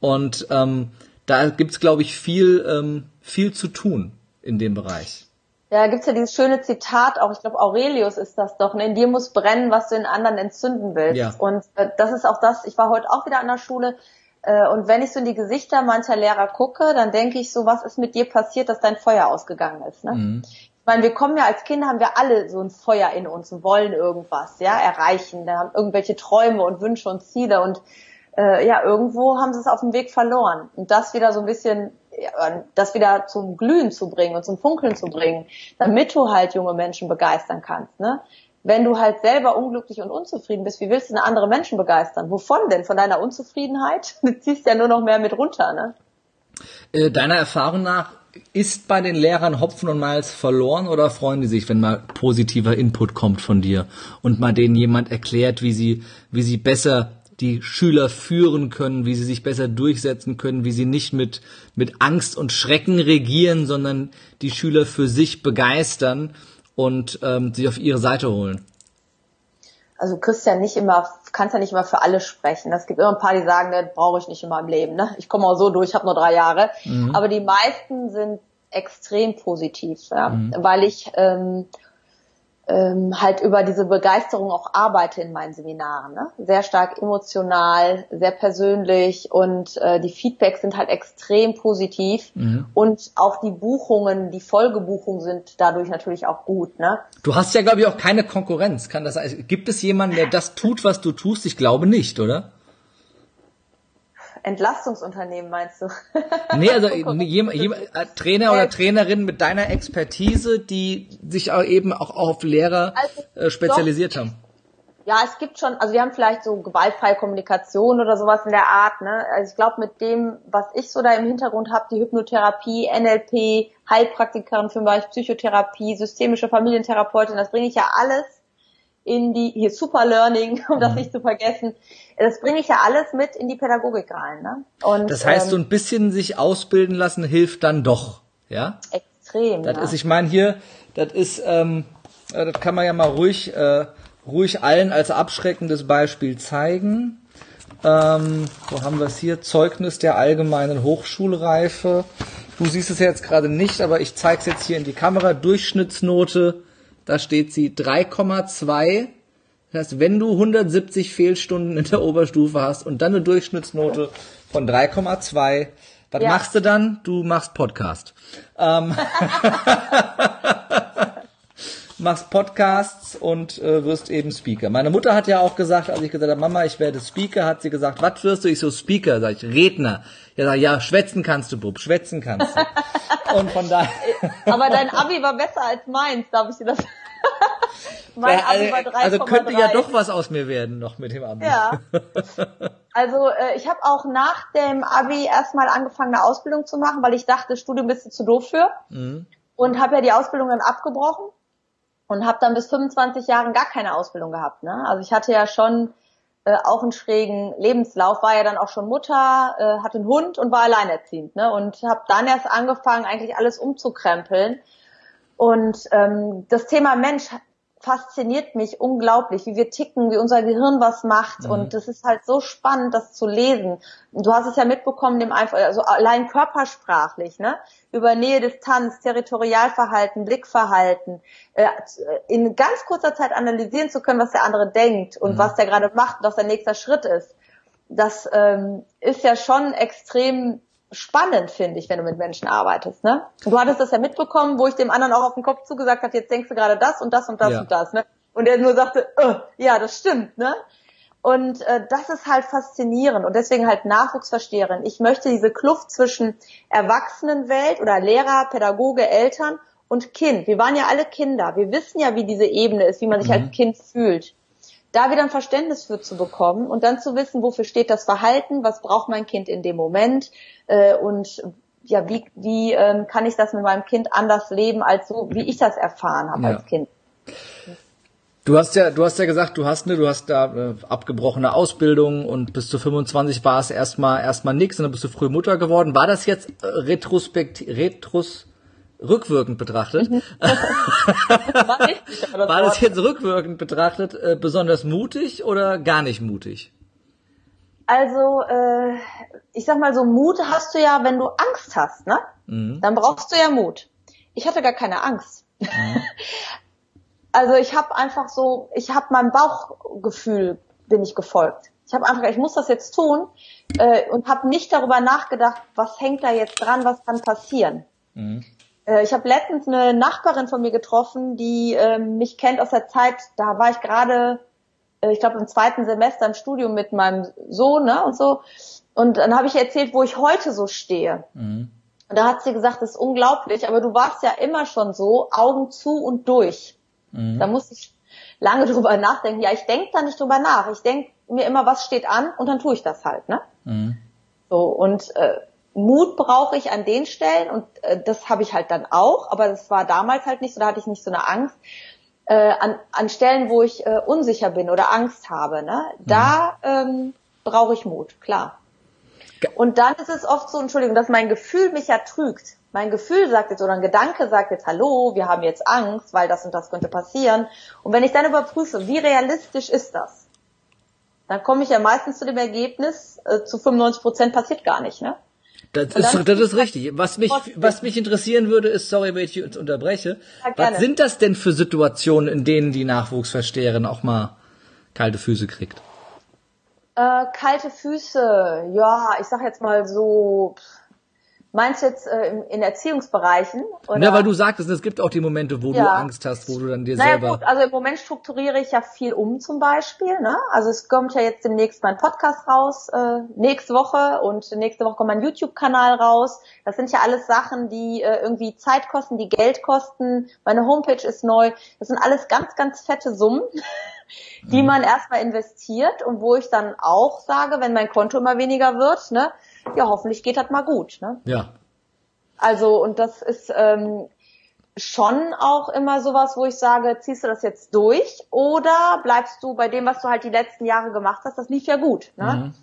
Und ähm, da gibt's, glaube ich, viel, ähm, viel zu tun in dem Bereich. Ja, gibt's ja dieses schöne Zitat auch, ich glaube Aurelius ist das doch, ne? in dir muss brennen, was du in anderen entzünden willst. Ja. Und äh, das ist auch das, ich war heute auch wieder an der Schule äh, und wenn ich so in die Gesichter mancher Lehrer gucke, dann denke ich so, was ist mit dir passiert, dass dein Feuer ausgegangen ist. Ne? Ich meine, wir kommen ja als Kinder, haben wir alle so ein Feuer in uns und wollen irgendwas, ja, erreichen, da haben irgendwelche Träume und Wünsche und Ziele und äh, ja, irgendwo haben sie es auf dem Weg verloren. Und das wieder so ein bisschen, das wieder zum Glühen zu bringen und zum Funkeln zu bringen, damit du halt junge Menschen begeistern kannst, ne? Wenn du halt selber unglücklich und unzufrieden bist, wie willst du denn andere Menschen begeistern? Wovon denn? Von deiner Unzufriedenheit? Du ziehst ja nur noch mehr mit runter, ne? Äh, deiner Erfahrung nach ist bei den Lehrern Hopfen und Malz verloren oder freuen die sich, wenn mal positiver Input kommt von dir und mal denen jemand erklärt, wie sie, wie sie besser die Schüler führen können, wie sie sich besser durchsetzen können, wie sie nicht mit, mit Angst und Schrecken regieren, sondern die Schüler für sich begeistern und ähm, sie auf ihre Seite holen. also ja nicht immer, kannst ja nicht immer für alle sprechen. Es gibt immer ein paar, die sagen, das brauche ich nicht in meinem Leben. Ne? Ich komme auch so durch, ich habe nur drei Jahre. Mhm. Aber die meisten sind extrem positiv, ja? Mhm. weil ich ähm, ähm, halt über diese Begeisterung auch arbeite in meinen Seminaren. Ne? Sehr stark emotional, sehr persönlich und äh, die Feedbacks sind halt extrem positiv mhm. und auch die Buchungen, die Folgebuchungen sind dadurch natürlich auch gut. Ne? Du hast ja, glaube ich, auch keine Konkurrenz. Kann das sein? Gibt es jemanden, der das tut, was du tust? Ich glaube nicht, oder? Entlastungsunternehmen meinst du? nee, also jemand, jemand, äh, Trainer oder Trainerin mit deiner Expertise, die sich auch eben auch auf Lehrer also, äh, spezialisiert doch, haben. Ja, es gibt schon, also wir haben vielleicht so gewaltfreie Kommunikation oder sowas in der Art, ne? Also ich glaube mit dem, was ich so da im Hintergrund habe, die Hypnotherapie, NLP, Heilpraktikerin für Bereich Psychotherapie, systemische Familientherapeutin, das bringe ich ja alles in die, hier Super Learning, um das mhm. nicht zu vergessen. Das bringe ich ja alles mit in die Pädagogik rein. Ne? Und, das heißt, ähm, so ein bisschen sich ausbilden lassen hilft dann doch, ja? Extrem. Das ja. ist, ich meine hier, das ist, ähm, äh, das kann man ja mal ruhig, äh, ruhig allen als abschreckendes Beispiel zeigen. Ähm, wo haben wir es hier? Zeugnis der allgemeinen Hochschulreife. Du siehst es jetzt gerade nicht, aber ich zeige es jetzt hier in die Kamera. Durchschnittsnote da steht sie 3,2. Das heißt, wenn du 170 Fehlstunden in der Oberstufe hast und dann eine Durchschnittsnote von 3,2, was ja. machst du dann? Du machst Podcast. Ähm, machst Podcasts und äh, wirst eben Speaker. Meine Mutter hat ja auch gesagt, als ich gesagt habe, Mama, ich werde Speaker, hat sie gesagt, was wirst du? Ich so Speaker, sag ich, Redner. Ja, sag, ja, schwätzen kannst du, Bub, schwätzen kannst du. und von daher. Aber dein Abi war besser als meins, darf ich dir das? mein ja, Abi war 3, also könnte 3. ja doch was aus mir werden noch mit dem Abi. Ja. Also äh, ich habe auch nach dem Abi erstmal angefangen, eine Ausbildung zu machen, weil ich dachte, Studium bist du zu doof für. Mhm. Und habe ja die Ausbildung dann abgebrochen und habe dann bis 25 Jahren gar keine Ausbildung gehabt. Ne? Also ich hatte ja schon äh, auch einen schrägen Lebenslauf, war ja dann auch schon Mutter, äh, hatte einen Hund und war alleinerziehend. Ne? Und habe dann erst angefangen, eigentlich alles umzukrempeln. Und ähm, das Thema Mensch fasziniert mich unglaublich, wie wir ticken, wie unser Gehirn was macht. Mhm. Und das ist halt so spannend, das zu lesen. Du hast es ja mitbekommen, dem einfach, also allein körpersprachlich, ne? Über Nähe, Distanz, Territorialverhalten, Blickverhalten, äh, in ganz kurzer Zeit analysieren zu können, was der andere denkt und mhm. was der gerade macht und was der nächste Schritt ist. Das ähm, ist ja schon extrem spannend, finde ich, wenn du mit Menschen arbeitest. Ne? Du hattest das ja mitbekommen, wo ich dem anderen auch auf den Kopf zugesagt habe, jetzt denkst du gerade das und das und das ja. und das. Ne? Und er nur sagte, oh, ja, das stimmt. Ne? Und äh, das ist halt faszinierend und deswegen halt Nachwuchsversteherin. Ich möchte diese Kluft zwischen Erwachsenenwelt oder Lehrer, Pädagoge, Eltern und Kind. Wir waren ja alle Kinder. Wir wissen ja, wie diese Ebene ist, wie man sich mhm. als Kind fühlt da wieder ein Verständnis für zu bekommen und dann zu wissen, wofür steht das Verhalten, was braucht mein Kind in dem Moment äh, und ja, wie, wie ähm, kann ich das mit meinem Kind anders leben, als so, wie ich das erfahren habe ja. als Kind. Du hast ja, du hast ja gesagt, du hast ne, du hast da äh, abgebrochene Ausbildung und bis zu 25 war es erstmal erstmal nichts und dann bist du früh Mutter geworden. War das jetzt äh, retrospekt retros rückwirkend betrachtet, mhm. war, nicht, war das jetzt rückwirkend betrachtet äh, besonders mutig oder gar nicht mutig? Also, äh, ich sag mal so, Mut hast du ja, wenn du Angst hast, ne? Mhm. Dann brauchst du ja Mut. Ich hatte gar keine Angst. Mhm. also ich habe einfach so, ich habe meinem Bauchgefühl bin ich gefolgt. Ich habe einfach, ich muss das jetzt tun äh, und habe nicht darüber nachgedacht, was hängt da jetzt dran, was kann passieren. Mhm. Äh, ich habe letztens eine Nachbarin von mir getroffen, die äh, mich kennt aus der Zeit, da war ich gerade, äh, ich glaube im zweiten Semester im Studium mit meinem Sohn ne, und so. Und dann habe ich erzählt, wo ich heute so stehe. Mhm. Und da hat sie gesagt, das ist unglaublich, aber du warst ja immer schon so, Augen zu und durch. Mhm. Da musste ich lange drüber nachdenken. Ja, ich denke da nicht drüber nach. Ich denke mir immer, was steht an und dann tue ich das halt. Ne? Mhm. So, und äh, Mut brauche ich an den Stellen und äh, das habe ich halt dann auch, aber das war damals halt nicht so, da hatte ich nicht so eine Angst. Äh, an, an Stellen, wo ich äh, unsicher bin oder Angst habe, ne, da mhm. ähm, brauche ich Mut, klar. Und dann ist es oft so, Entschuldigung, dass mein Gefühl mich ja trügt. Mein Gefühl sagt jetzt oder ein Gedanke sagt jetzt, hallo, wir haben jetzt Angst, weil das und das könnte passieren. Und wenn ich dann überprüfe, wie realistisch ist das, dann komme ich ja meistens zu dem Ergebnis, äh, zu 95 Prozent passiert gar nicht, ne? Das ist, das ist richtig. Was mich, was mich interessieren würde, ist, sorry, wenn ich dich unterbreche, ja, was sind das denn für Situationen, in denen die Nachwuchsversteherin auch mal kalte Füße kriegt? Äh, kalte Füße, ja, ich sag jetzt mal so, Meinst du jetzt äh, in, Erziehungsbereichen? Oder? Ja, weil du sagtest, es gibt auch die Momente, wo ja. du Angst hast, wo du dann dir naja, selber. Gut, also im Moment strukturiere ich ja viel um zum Beispiel. Ne? Also es kommt ja jetzt demnächst mein Podcast raus, äh, nächste Woche und nächste Woche kommt mein YouTube-Kanal raus. Das sind ja alles Sachen, die äh, irgendwie Zeit kosten, die Geld kosten. Meine Homepage ist neu. Das sind alles ganz, ganz fette Summen. die mhm. man erstmal investiert und wo ich dann auch sage, wenn mein Konto immer weniger wird, ne, ja, hoffentlich geht das mal gut. Ne? Ja. Also, und das ist ähm, schon auch immer sowas, wo ich sage, ziehst du das jetzt durch oder bleibst du bei dem, was du halt die letzten Jahre gemacht hast, das lief ja gut. Ne? Mhm.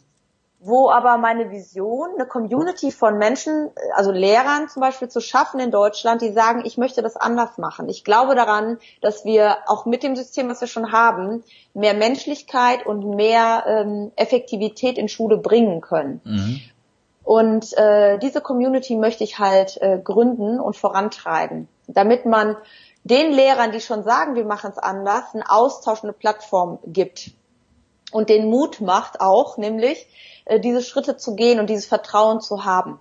Wo aber meine Vision, eine Community von Menschen, also Lehrern zum Beispiel zu schaffen in Deutschland, die sagen, ich möchte das anders machen. Ich glaube daran, dass wir auch mit dem System, was wir schon haben, mehr Menschlichkeit und mehr ähm, Effektivität in Schule bringen können. Mhm. Und äh, diese Community möchte ich halt äh, gründen und vorantreiben, damit man den Lehrern, die schon sagen, wir machen es anders, eine Plattform gibt und den Mut macht auch, nämlich äh, diese Schritte zu gehen und dieses Vertrauen zu haben.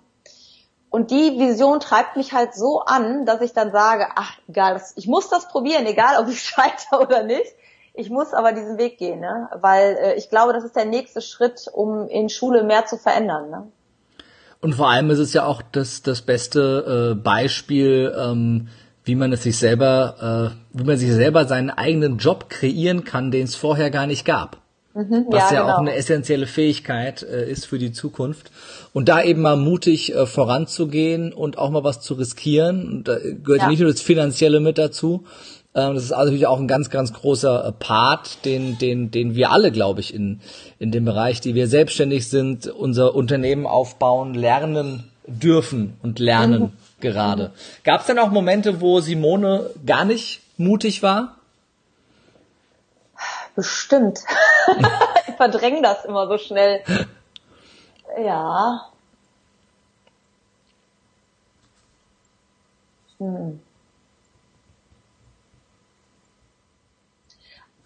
Und die Vision treibt mich halt so an, dass ich dann sage, ach egal, ich muss das probieren, egal ob ich scheitere oder nicht. Ich muss aber diesen Weg gehen, ne? weil äh, ich glaube, das ist der nächste Schritt, um in Schule mehr zu verändern. Ne? Und vor allem ist es ja auch das, das beste äh, Beispiel, ähm, wie man es sich selber, äh, wie man sich selber seinen eigenen Job kreieren kann, den es vorher gar nicht gab. Mhm, was ja, ja genau. auch eine essentielle Fähigkeit äh, ist für die Zukunft. Und da eben mal mutig äh, voranzugehen und auch mal was zu riskieren. Und da gehört ja. nicht nur das Finanzielle mit dazu, das ist also natürlich auch ein ganz, ganz großer äh, Part, den, den, den wir alle, glaube ich, in, in dem Bereich, die wir selbstständig sind, unser Unternehmen aufbauen, lernen dürfen und lernen mhm. gerade. Gab es denn auch Momente, wo Simone gar nicht mutig war? Bestimmt. ich verdränge das immer so schnell. Ja. Hm.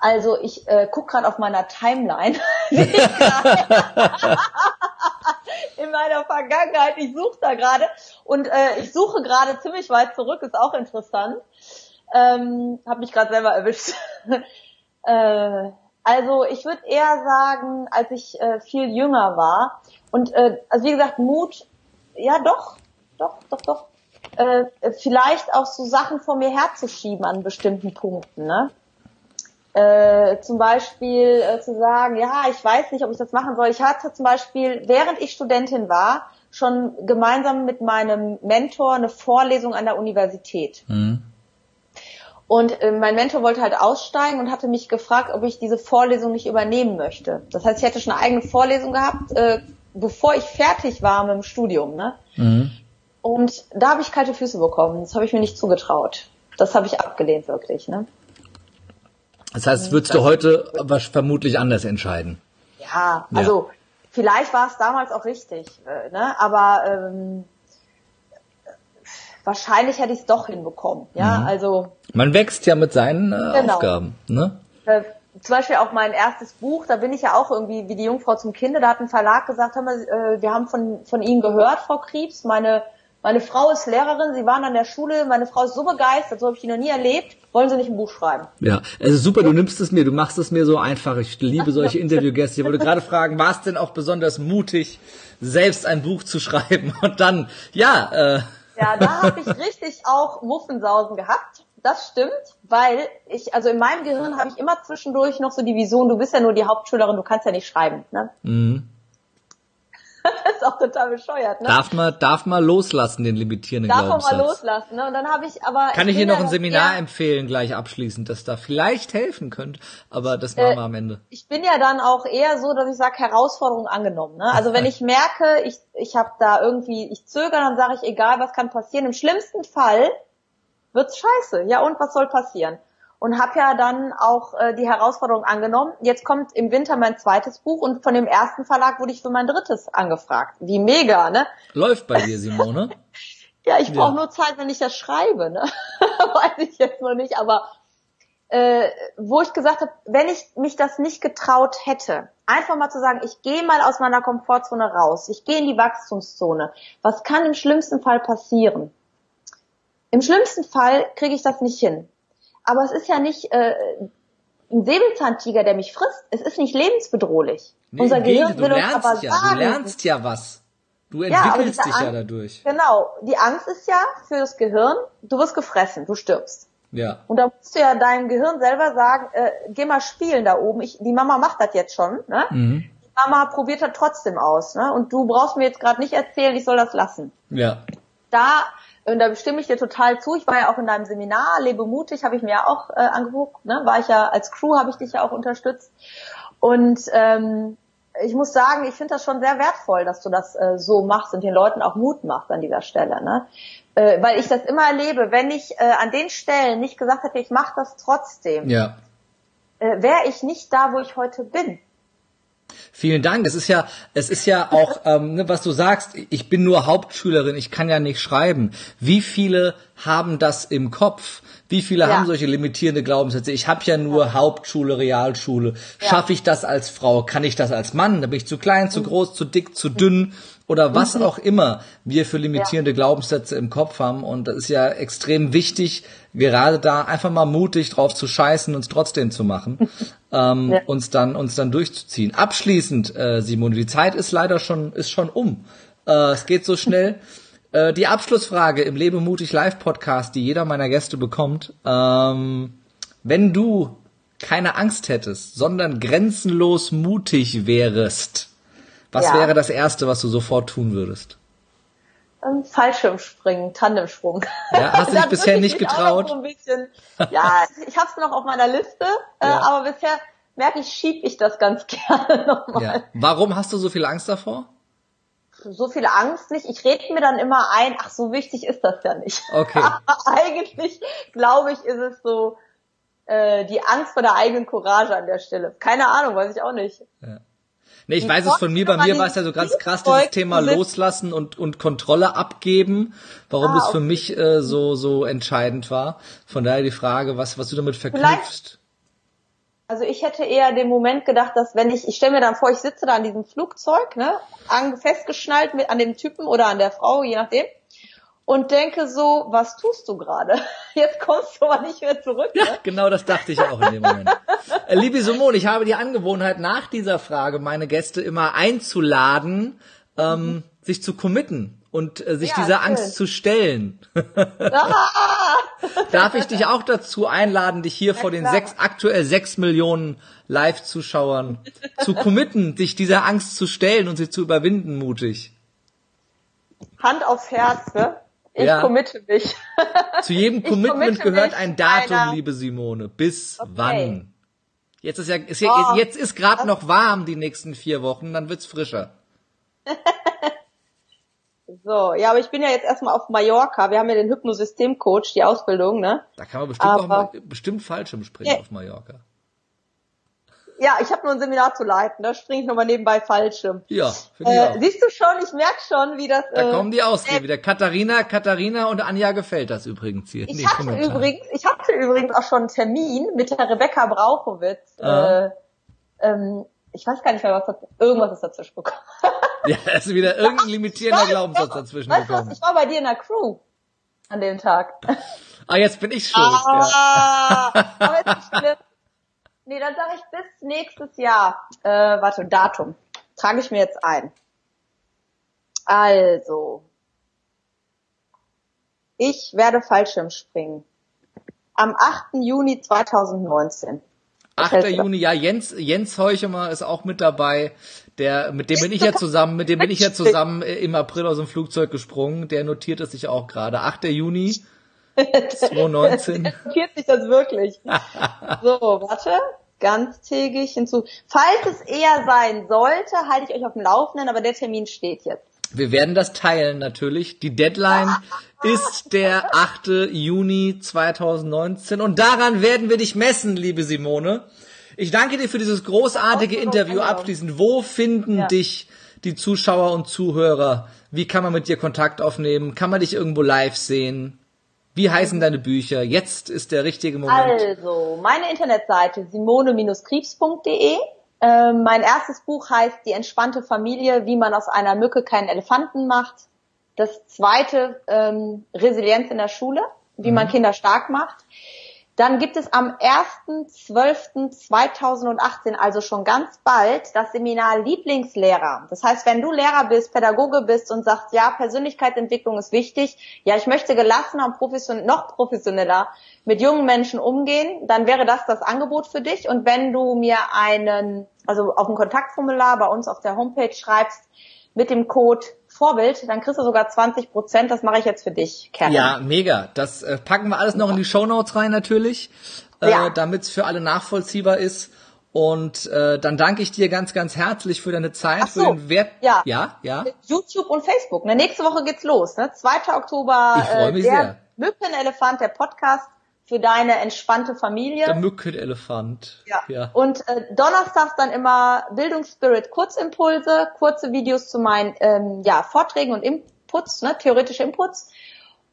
Also ich äh, gucke gerade auf meiner Timeline. in meiner Vergangenheit. Ich suche da gerade und äh, ich suche gerade ziemlich weit zurück, ist auch interessant. Ähm, hab mich gerade selber erwischt. äh, also ich würde eher sagen, als ich äh, viel jünger war und äh, also wie gesagt Mut, ja doch, doch, doch, doch. Äh, vielleicht auch so Sachen vor mir herzuschieben an bestimmten Punkten, ne? Äh, zum Beispiel äh, zu sagen, ja, ich weiß nicht, ob ich das machen soll. Ich hatte zum Beispiel, während ich Studentin war, schon gemeinsam mit meinem Mentor eine Vorlesung an der Universität. Mhm. Und äh, mein Mentor wollte halt aussteigen und hatte mich gefragt, ob ich diese Vorlesung nicht übernehmen möchte. Das heißt, ich hätte schon eine eigene Vorlesung gehabt, äh, bevor ich fertig war mit dem Studium. Ne? Mhm. Und da habe ich kalte Füße bekommen. Das habe ich mir nicht zugetraut. Das habe ich abgelehnt wirklich. Ne? Das heißt, würdest du heute was vermutlich anders entscheiden? Ja, also ja. vielleicht war es damals auch richtig, äh, ne? aber ähm, wahrscheinlich hätte ich es doch hinbekommen. Ja, mhm. also man wächst ja mit seinen äh, genau. Aufgaben. Ne? Äh, zum Beispiel auch mein erstes Buch, da bin ich ja auch irgendwie wie die Jungfrau zum Kinde. Da hat ein Verlag gesagt, hör mal, äh, wir haben von von Ihnen gehört, Frau Kriebs, meine meine Frau ist Lehrerin, Sie waren an der Schule, meine Frau ist so begeistert, so habe ich die noch nie erlebt. Wollen Sie nicht ein Buch schreiben? Ja, also super, du nimmst es mir, du machst es mir so einfach. Ich liebe solche Interviewgäste. Ich wollte gerade fragen, war es denn auch besonders mutig, selbst ein Buch zu schreiben? Und dann, ja. Äh. Ja, da habe ich richtig auch Muffensausen gehabt. Das stimmt, weil ich, also in meinem Gehirn habe ich immer zwischendurch noch so die Vision, du bist ja nur die Hauptschülerin, du kannst ja nicht schreiben. Ne? Mhm. ist auch total bescheuert, ne? Darf man, darf man loslassen, den limitierenden Darf man Glaubenssatz. mal loslassen, ne? Und dann habe ich aber. Kann ich Ihnen noch ja ein Seminar eher- empfehlen, gleich abschließend, das da vielleicht helfen könnte, aber das machen Äh, wir am Ende. ich bin ja dann auch eher so, dass ich sage, Herausforderung angenommen. Ne? Also wenn ich merke, ich, ich habe da irgendwie, ich zögere, dann sage ich, egal, was kann passieren. Im schlimmsten Fall wird's scheiße. Ja, und was soll passieren? Und habe ja dann auch äh, die Herausforderung angenommen. Jetzt kommt im Winter mein zweites Buch und von dem ersten Verlag wurde ich für mein drittes angefragt. Wie mega, ne? Läuft bei dir, Simone? Ja, ich brauche Ja. nur Zeit, wenn ich das schreibe, ne? Weiß ich jetzt noch nicht, aber äh, wo ich gesagt habe, wenn ich mich das nicht getraut hätte, einfach mal zu sagen, ich gehe mal aus meiner Komfortzone raus, ich gehe in die Wachstumszone. Was kann im schlimmsten Fall passieren? Im schlimmsten Fall kriege ich das nicht hin. Aber es ist ja nicht äh, ein Säbelzahntiger, der mich frisst. Es ist nicht lebensbedrohlich. Nee, Unser Gehirn will uns aber ja, sagen, du lernst ja was. Du Ja, entwickelst diese dich ja Angst- dadurch. Genau, die Angst ist ja für das Gehirn, du wirst gefressen, du stirbst. Ja. Und da musst du ja deinem Gehirn selber sagen, äh, geh mal spielen da oben. Ich, die Mama macht das jetzt schon. Ne? Mhm. Die Mama probiert das trotzdem aus. Ne? Und du brauchst mir jetzt gerade nicht erzählen, ich soll das lassen. Ja. Da, und da stimme ich dir total zu. Ich war ja auch in deinem Seminar, Lebe mutig, habe ich mir ja auch äh, angeguckt. Ne? War ich ja als Crew, habe ich dich ja auch unterstützt. Und ähm, ich muss sagen, ich finde das schon sehr wertvoll, dass du das äh, so machst und den Leuten auch Mut machst an dieser Stelle. Ne? Äh, weil ich das immer erlebe, wenn ich äh, an den Stellen nicht gesagt hätte, ich mache das trotzdem, Ja. äh, wäre ich nicht da, wo ich heute bin. Vielen Dank. Es ist ja, es ist ja auch, ähm, ne, was du sagst. Ich bin nur Hauptschülerin. Ich kann ja nicht schreiben. Wie viele haben das im Kopf? Wie viele Ja. haben solche limitierende Glaubenssätze? Ich habe ja nur Hauptschule, Realschule. Schaffe ich das als Frau? Kann ich das als Mann? Da bin ich zu klein, Mhm. zu groß, zu dick, zu dünn oder was auch immer wir für limitierende Glaubenssätze im Kopf haben. Und das ist ja extrem wichtig, gerade da einfach mal mutig drauf zu scheißen und es trotzdem zu machen, ähm, Ja. uns dann uns dann durchzuziehen. Abschließend, äh, Simone, die Zeit ist leider schon ist schon um. Äh, es geht so schnell. Äh, die Abschlussfrage im Lebe mutig Live Podcast, die jeder meiner Gäste bekommt. Ähm, wenn du keine Angst hättest, sondern grenzenlos mutig wärest, was Ja. wäre das erste, was du sofort tun würdest? Ähm, Fallschirmspringen, Tandemsprung. Ja, hast du dich bisher nicht getraut? So ja, ich habe es noch auf meiner Liste, äh, Ja. aber bisher merke ich, schieb ich das ganz gerne nochmal. Ja. Warum hast du so viel Angst davor? So viel Angst nicht. Ich rede mir dann immer ein, ach, so wichtig ist das ja nicht. Okay. Aber eigentlich, glaube ich, ist es so äh, die Angst vor der eigenen Courage an der Stelle. Keine Ahnung, weiß ich auch nicht. Nee, ich weiß es von mir, bei mir war es ja so ganz krass, dieses Thema loslassen und, und Kontrolle abgeben, warum Ah, das für okay. mich äh, so, so entscheidend war. Von daher die Frage, was, was du damit verknüpfst. Also ich hätte eher den Moment gedacht, dass wenn ich, ich stelle mir dann vor, ich sitze da an diesem Flugzeug, ne, an, festgeschnallt mit an dem Typen oder an der Frau, je nachdem, und denke so, was tust du gerade? Jetzt kommst du aber nicht mehr zurück. Ja, Ne? genau das dachte ich auch in dem Moment. Äh, liebe Simone, ich habe die Angewohnheit, nach dieser Frage meine Gäste immer einzuladen, ähm, sich zu committen und äh, sich Ja, dieser schön. Angst zu stellen. Ah, Darf ich dich auch dazu einladen, dich hier vor den klar. sechs, aktuell sechs Millionen Live-Zuschauern zu committen, dich dieser Angst zu stellen und sie zu überwinden, mutig? Hand aufs Herz, ne? Ich Ja. committe mich. Zu jedem Commitment gehört ein Datum, einer- liebe Simone. Bis Okay. wann? Jetzt ist ja, ist ja Oh. jetzt ist gerade noch warm die nächsten vier Wochen, dann wird's frischer. So, ja, aber ich bin ja jetzt erstmal auf Mallorca. Wir haben ja den Hypnosystemcoach, die Ausbildung, ne? Da kann man bestimmt auch Aber- mal, bestimmt Fallschirm springen Ja. auf Mallorca. Ja, ich habe nur ein Seminar zu leiten, da springe ich nochmal nebenbei Fallschirm. Ja, finde ich Äh, auch. siehst du schon, ich merk schon, wie das. Da äh, kommen die Ausreden wieder. Katharina, Katharina und Anja gefällt das übrigens hier. Ich hatte Kommentaren. übrigens, ich hatte übrigens auch schon einen Termin mit der Rebecca Brauchowitz. Ah. Äh, ähm, ich weiß gar nicht mehr, was das, irgendwas ist dazwischen gekommen. Ja, da ist wieder irgendein limitierender Glaubenssatz dazwischen Weißt du was, gekommen. ich war bei dir in der Crew an dem Tag. Ah, jetzt bin ich schuld. Ja. Ah, aber ist nicht schlimm. Nee, dann sage ich bis nächstes Jahr. Äh, warte, Datum. Trage ich mir jetzt ein. Also. Ich werde Fallschirm springen. Am 8. Juni 2019. 8. Juni, ja, Jens, Jens Heuchemer ist auch mit dabei. Der, mit dem bin ich ja zusammen, mit dem bin ich ja zusammen im April aus dem Flugzeug gesprungen. Der notiert es sich auch gerade. 8. Juni 2019. Der notiert sich das wirklich. so, warte. Ganztägig hinzu. Falls es eher sein sollte, halte ich euch auf dem Laufenden, aber der Termin steht jetzt. Wir werden das teilen natürlich. Die Deadline ist der 8. Juni 2019 und daran werden wir dich messen, liebe Simone. Ich danke dir für dieses großartige Interview abschließend. Wo finden ja. dich die Zuschauer und Zuhörer? Wie kann man mit dir Kontakt aufnehmen? Kann man dich irgendwo live sehen? Wie heißen deine Bücher? Jetzt ist der richtige Moment. Also, meine Internetseite simone-kriebs.de. Ähm, mein erstes Buch heißt Die entspannte Familie, wie man aus einer Mücke keinen Elefanten macht. Das zweite, ähm, Resilienz in der Schule, wie mhm. man Kinder stark macht. Dann gibt es am 1.12.2018, also schon ganz bald, das Seminar Lieblingslehrer. Das heißt, wenn du Lehrer bist, Pädagoge bist und sagst, ja, Persönlichkeitsentwicklung ist wichtig, ja, ich möchte gelassener und profession noch professioneller mit jungen Menschen umgehen, dann wäre das das Angebot für dich. Und wenn du mir einen, also auf dem Kontaktformular bei uns auf der Homepage schreibst, mit dem Code Vorbild, dann kriegst du sogar 20 Prozent. Das mache ich jetzt für dich, Kern. Ja, mega. Das äh, packen wir alles noch in die Show Notes rein natürlich, äh, ja. damit es für alle nachvollziehbar ist. Und äh, dann danke ich dir ganz, ganz herzlich für deine Zeit, so, für den Wert. Ja, ja, ja. YouTube und Facebook. Ne? Nächste Woche geht's los. Ne? 2. Oktober. Ich freue mich äh, der sehr. Mückenelefant, der Podcast für deine entspannte Familie. Der Mückenelefant. Ja. ja. Und äh, donnerstags dann immer Bildungsspirit Kurzimpulse, kurze Videos zu meinen ähm, ja, Vorträgen und Inputs, ne, theoretische Inputs.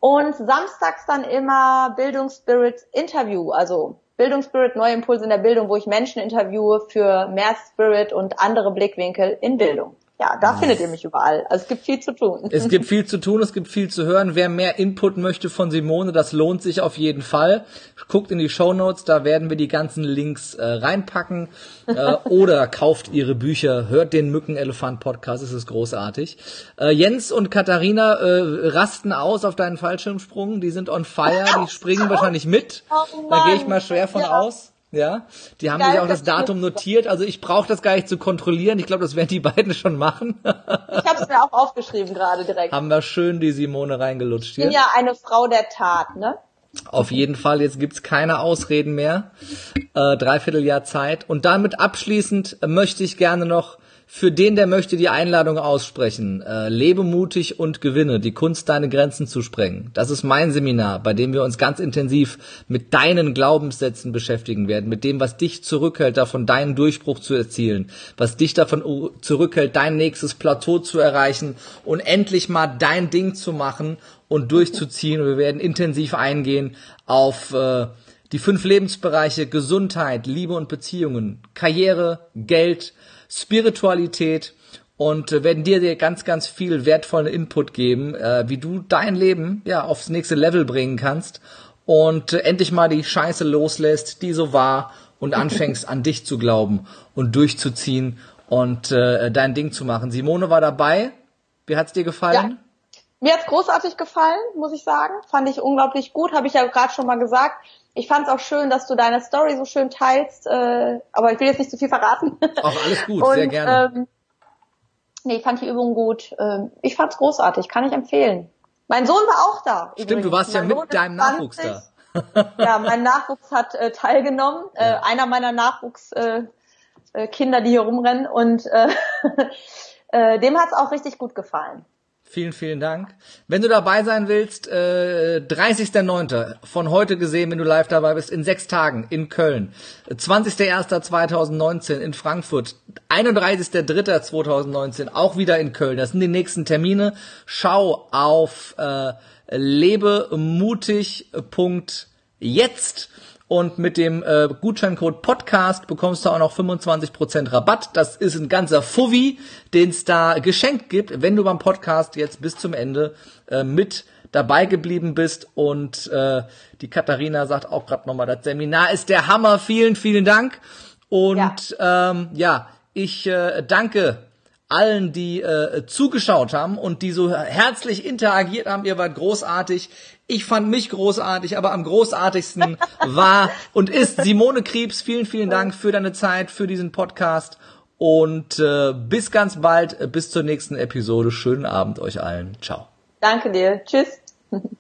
Und samstags dann immer Bildungsspirit Interview, also Bildungsspirit neue Impulse in der Bildung, wo ich Menschen interviewe für mehr Spirit und andere Blickwinkel in Bildung ja, da findet ihr mich überall. Also es gibt viel zu tun. Es gibt viel zu tun, es gibt viel zu hören. Wer mehr Input möchte von Simone, das lohnt sich auf jeden Fall. Guckt in die Show Notes, da werden wir die ganzen Links äh, reinpacken. äh, oder kauft ihre Bücher, hört den Mückenelefant-Podcast, es ist großartig. Äh, Jens und Katharina äh, rasten aus auf deinen Fallschirmsprung, die sind on fire, die springen wahrscheinlich mit. Oh da gehe ich mal schwer von ja. aus. Ja, die haben sich auch das Datum notiert. Also ich brauche das gar nicht zu kontrollieren. Ich glaube, das werden die beiden schon machen. ich habe es mir auch aufgeschrieben gerade direkt. Haben wir schön die Simone reingelutscht hier. Ich bin ja eine Frau der Tat, ne? Auf jeden Fall, jetzt gibt's keine Ausreden mehr. Äh, dreiviertel Jahr Zeit. Und damit abschließend möchte ich gerne noch für den, der möchte, die Einladung aussprechen. Äh, lebe mutig und gewinne, die Kunst, deine Grenzen zu sprengen. Das ist mein Seminar, bei dem wir uns ganz intensiv mit deinen Glaubenssätzen beschäftigen werden, mit dem, was dich zurückhält, davon deinen Durchbruch zu erzielen, was dich davon zurückhält, dein nächstes Plateau zu erreichen und endlich mal dein Ding zu machen und durchzuziehen. Und wir werden intensiv eingehen auf äh, die fünf Lebensbereiche Gesundheit, Liebe und Beziehungen, Karriere, Geld, Spiritualität und äh, werden dir, dir ganz, ganz viel wertvollen Input geben, äh, wie du dein Leben ja aufs nächste Level bringen kannst und äh, endlich mal die Scheiße loslässt, die so war und anfängst an dich zu glauben und durchzuziehen und dein Ding zu machen. Simone war dabei. Wie hat's dir gefallen? Ja. Mir hat's großartig gefallen, muss ich sagen. Fand ich unglaublich gut, habe ich ja gerade schon mal gesagt. Ich fand es auch schön, dass du deine Story so schön teilst, äh, aber ich will jetzt nicht zu viel verraten. Auch alles gut, Und, sehr gerne. Ähm, nee, ich fand die Übung gut. Ähm, ich fand's großartig, kann ich empfehlen. Mein Sohn war auch da. Stimmt, übrigens. du warst mein ja mit deinem 20. Nachwuchs da. ja, mein Nachwuchs hat äh, teilgenommen. Äh. Äh, einer meiner Nachwuchskinder, äh, äh, Kinder, die hier rumrennen. Und äh, äh, dem hat's auch richtig gut gefallen. Vielen, vielen Dank. Wenn du dabei sein willst, äh, 30.09. von heute gesehen, wenn du live dabei bist, in sechs Tagen in Köln. 20.01.2019 in Frankfurt. 31.03.2019 auch wieder in Köln. Das sind die nächsten Termine. Schau auf äh, lebemutig.jetzt und mit dem äh, Gutscheincode Podcast bekommst du auch noch 25% Rabatt. Das ist ein ganzer Fuffi, den es da geschenkt gibt, wenn du beim Podcast jetzt bis zum Ende äh, mit dabei geblieben bist. Und äh, die Katharina sagt auch gerade nochmal, das Seminar ist der Hammer. Vielen, vielen Dank. Und ja, ähm, ja ich äh, danke allen, die äh, zugeschaut haben und die so herzlich interagiert haben. Ihr wart großartig. Ich fand mich großartig, aber am großartigsten war und ist Simone Kriebs. Vielen, vielen Dank für deine Zeit, für diesen Podcast und äh, bis ganz bald, bis zur nächsten Episode. Schönen Abend euch allen. Ciao. Danke dir. Tschüss.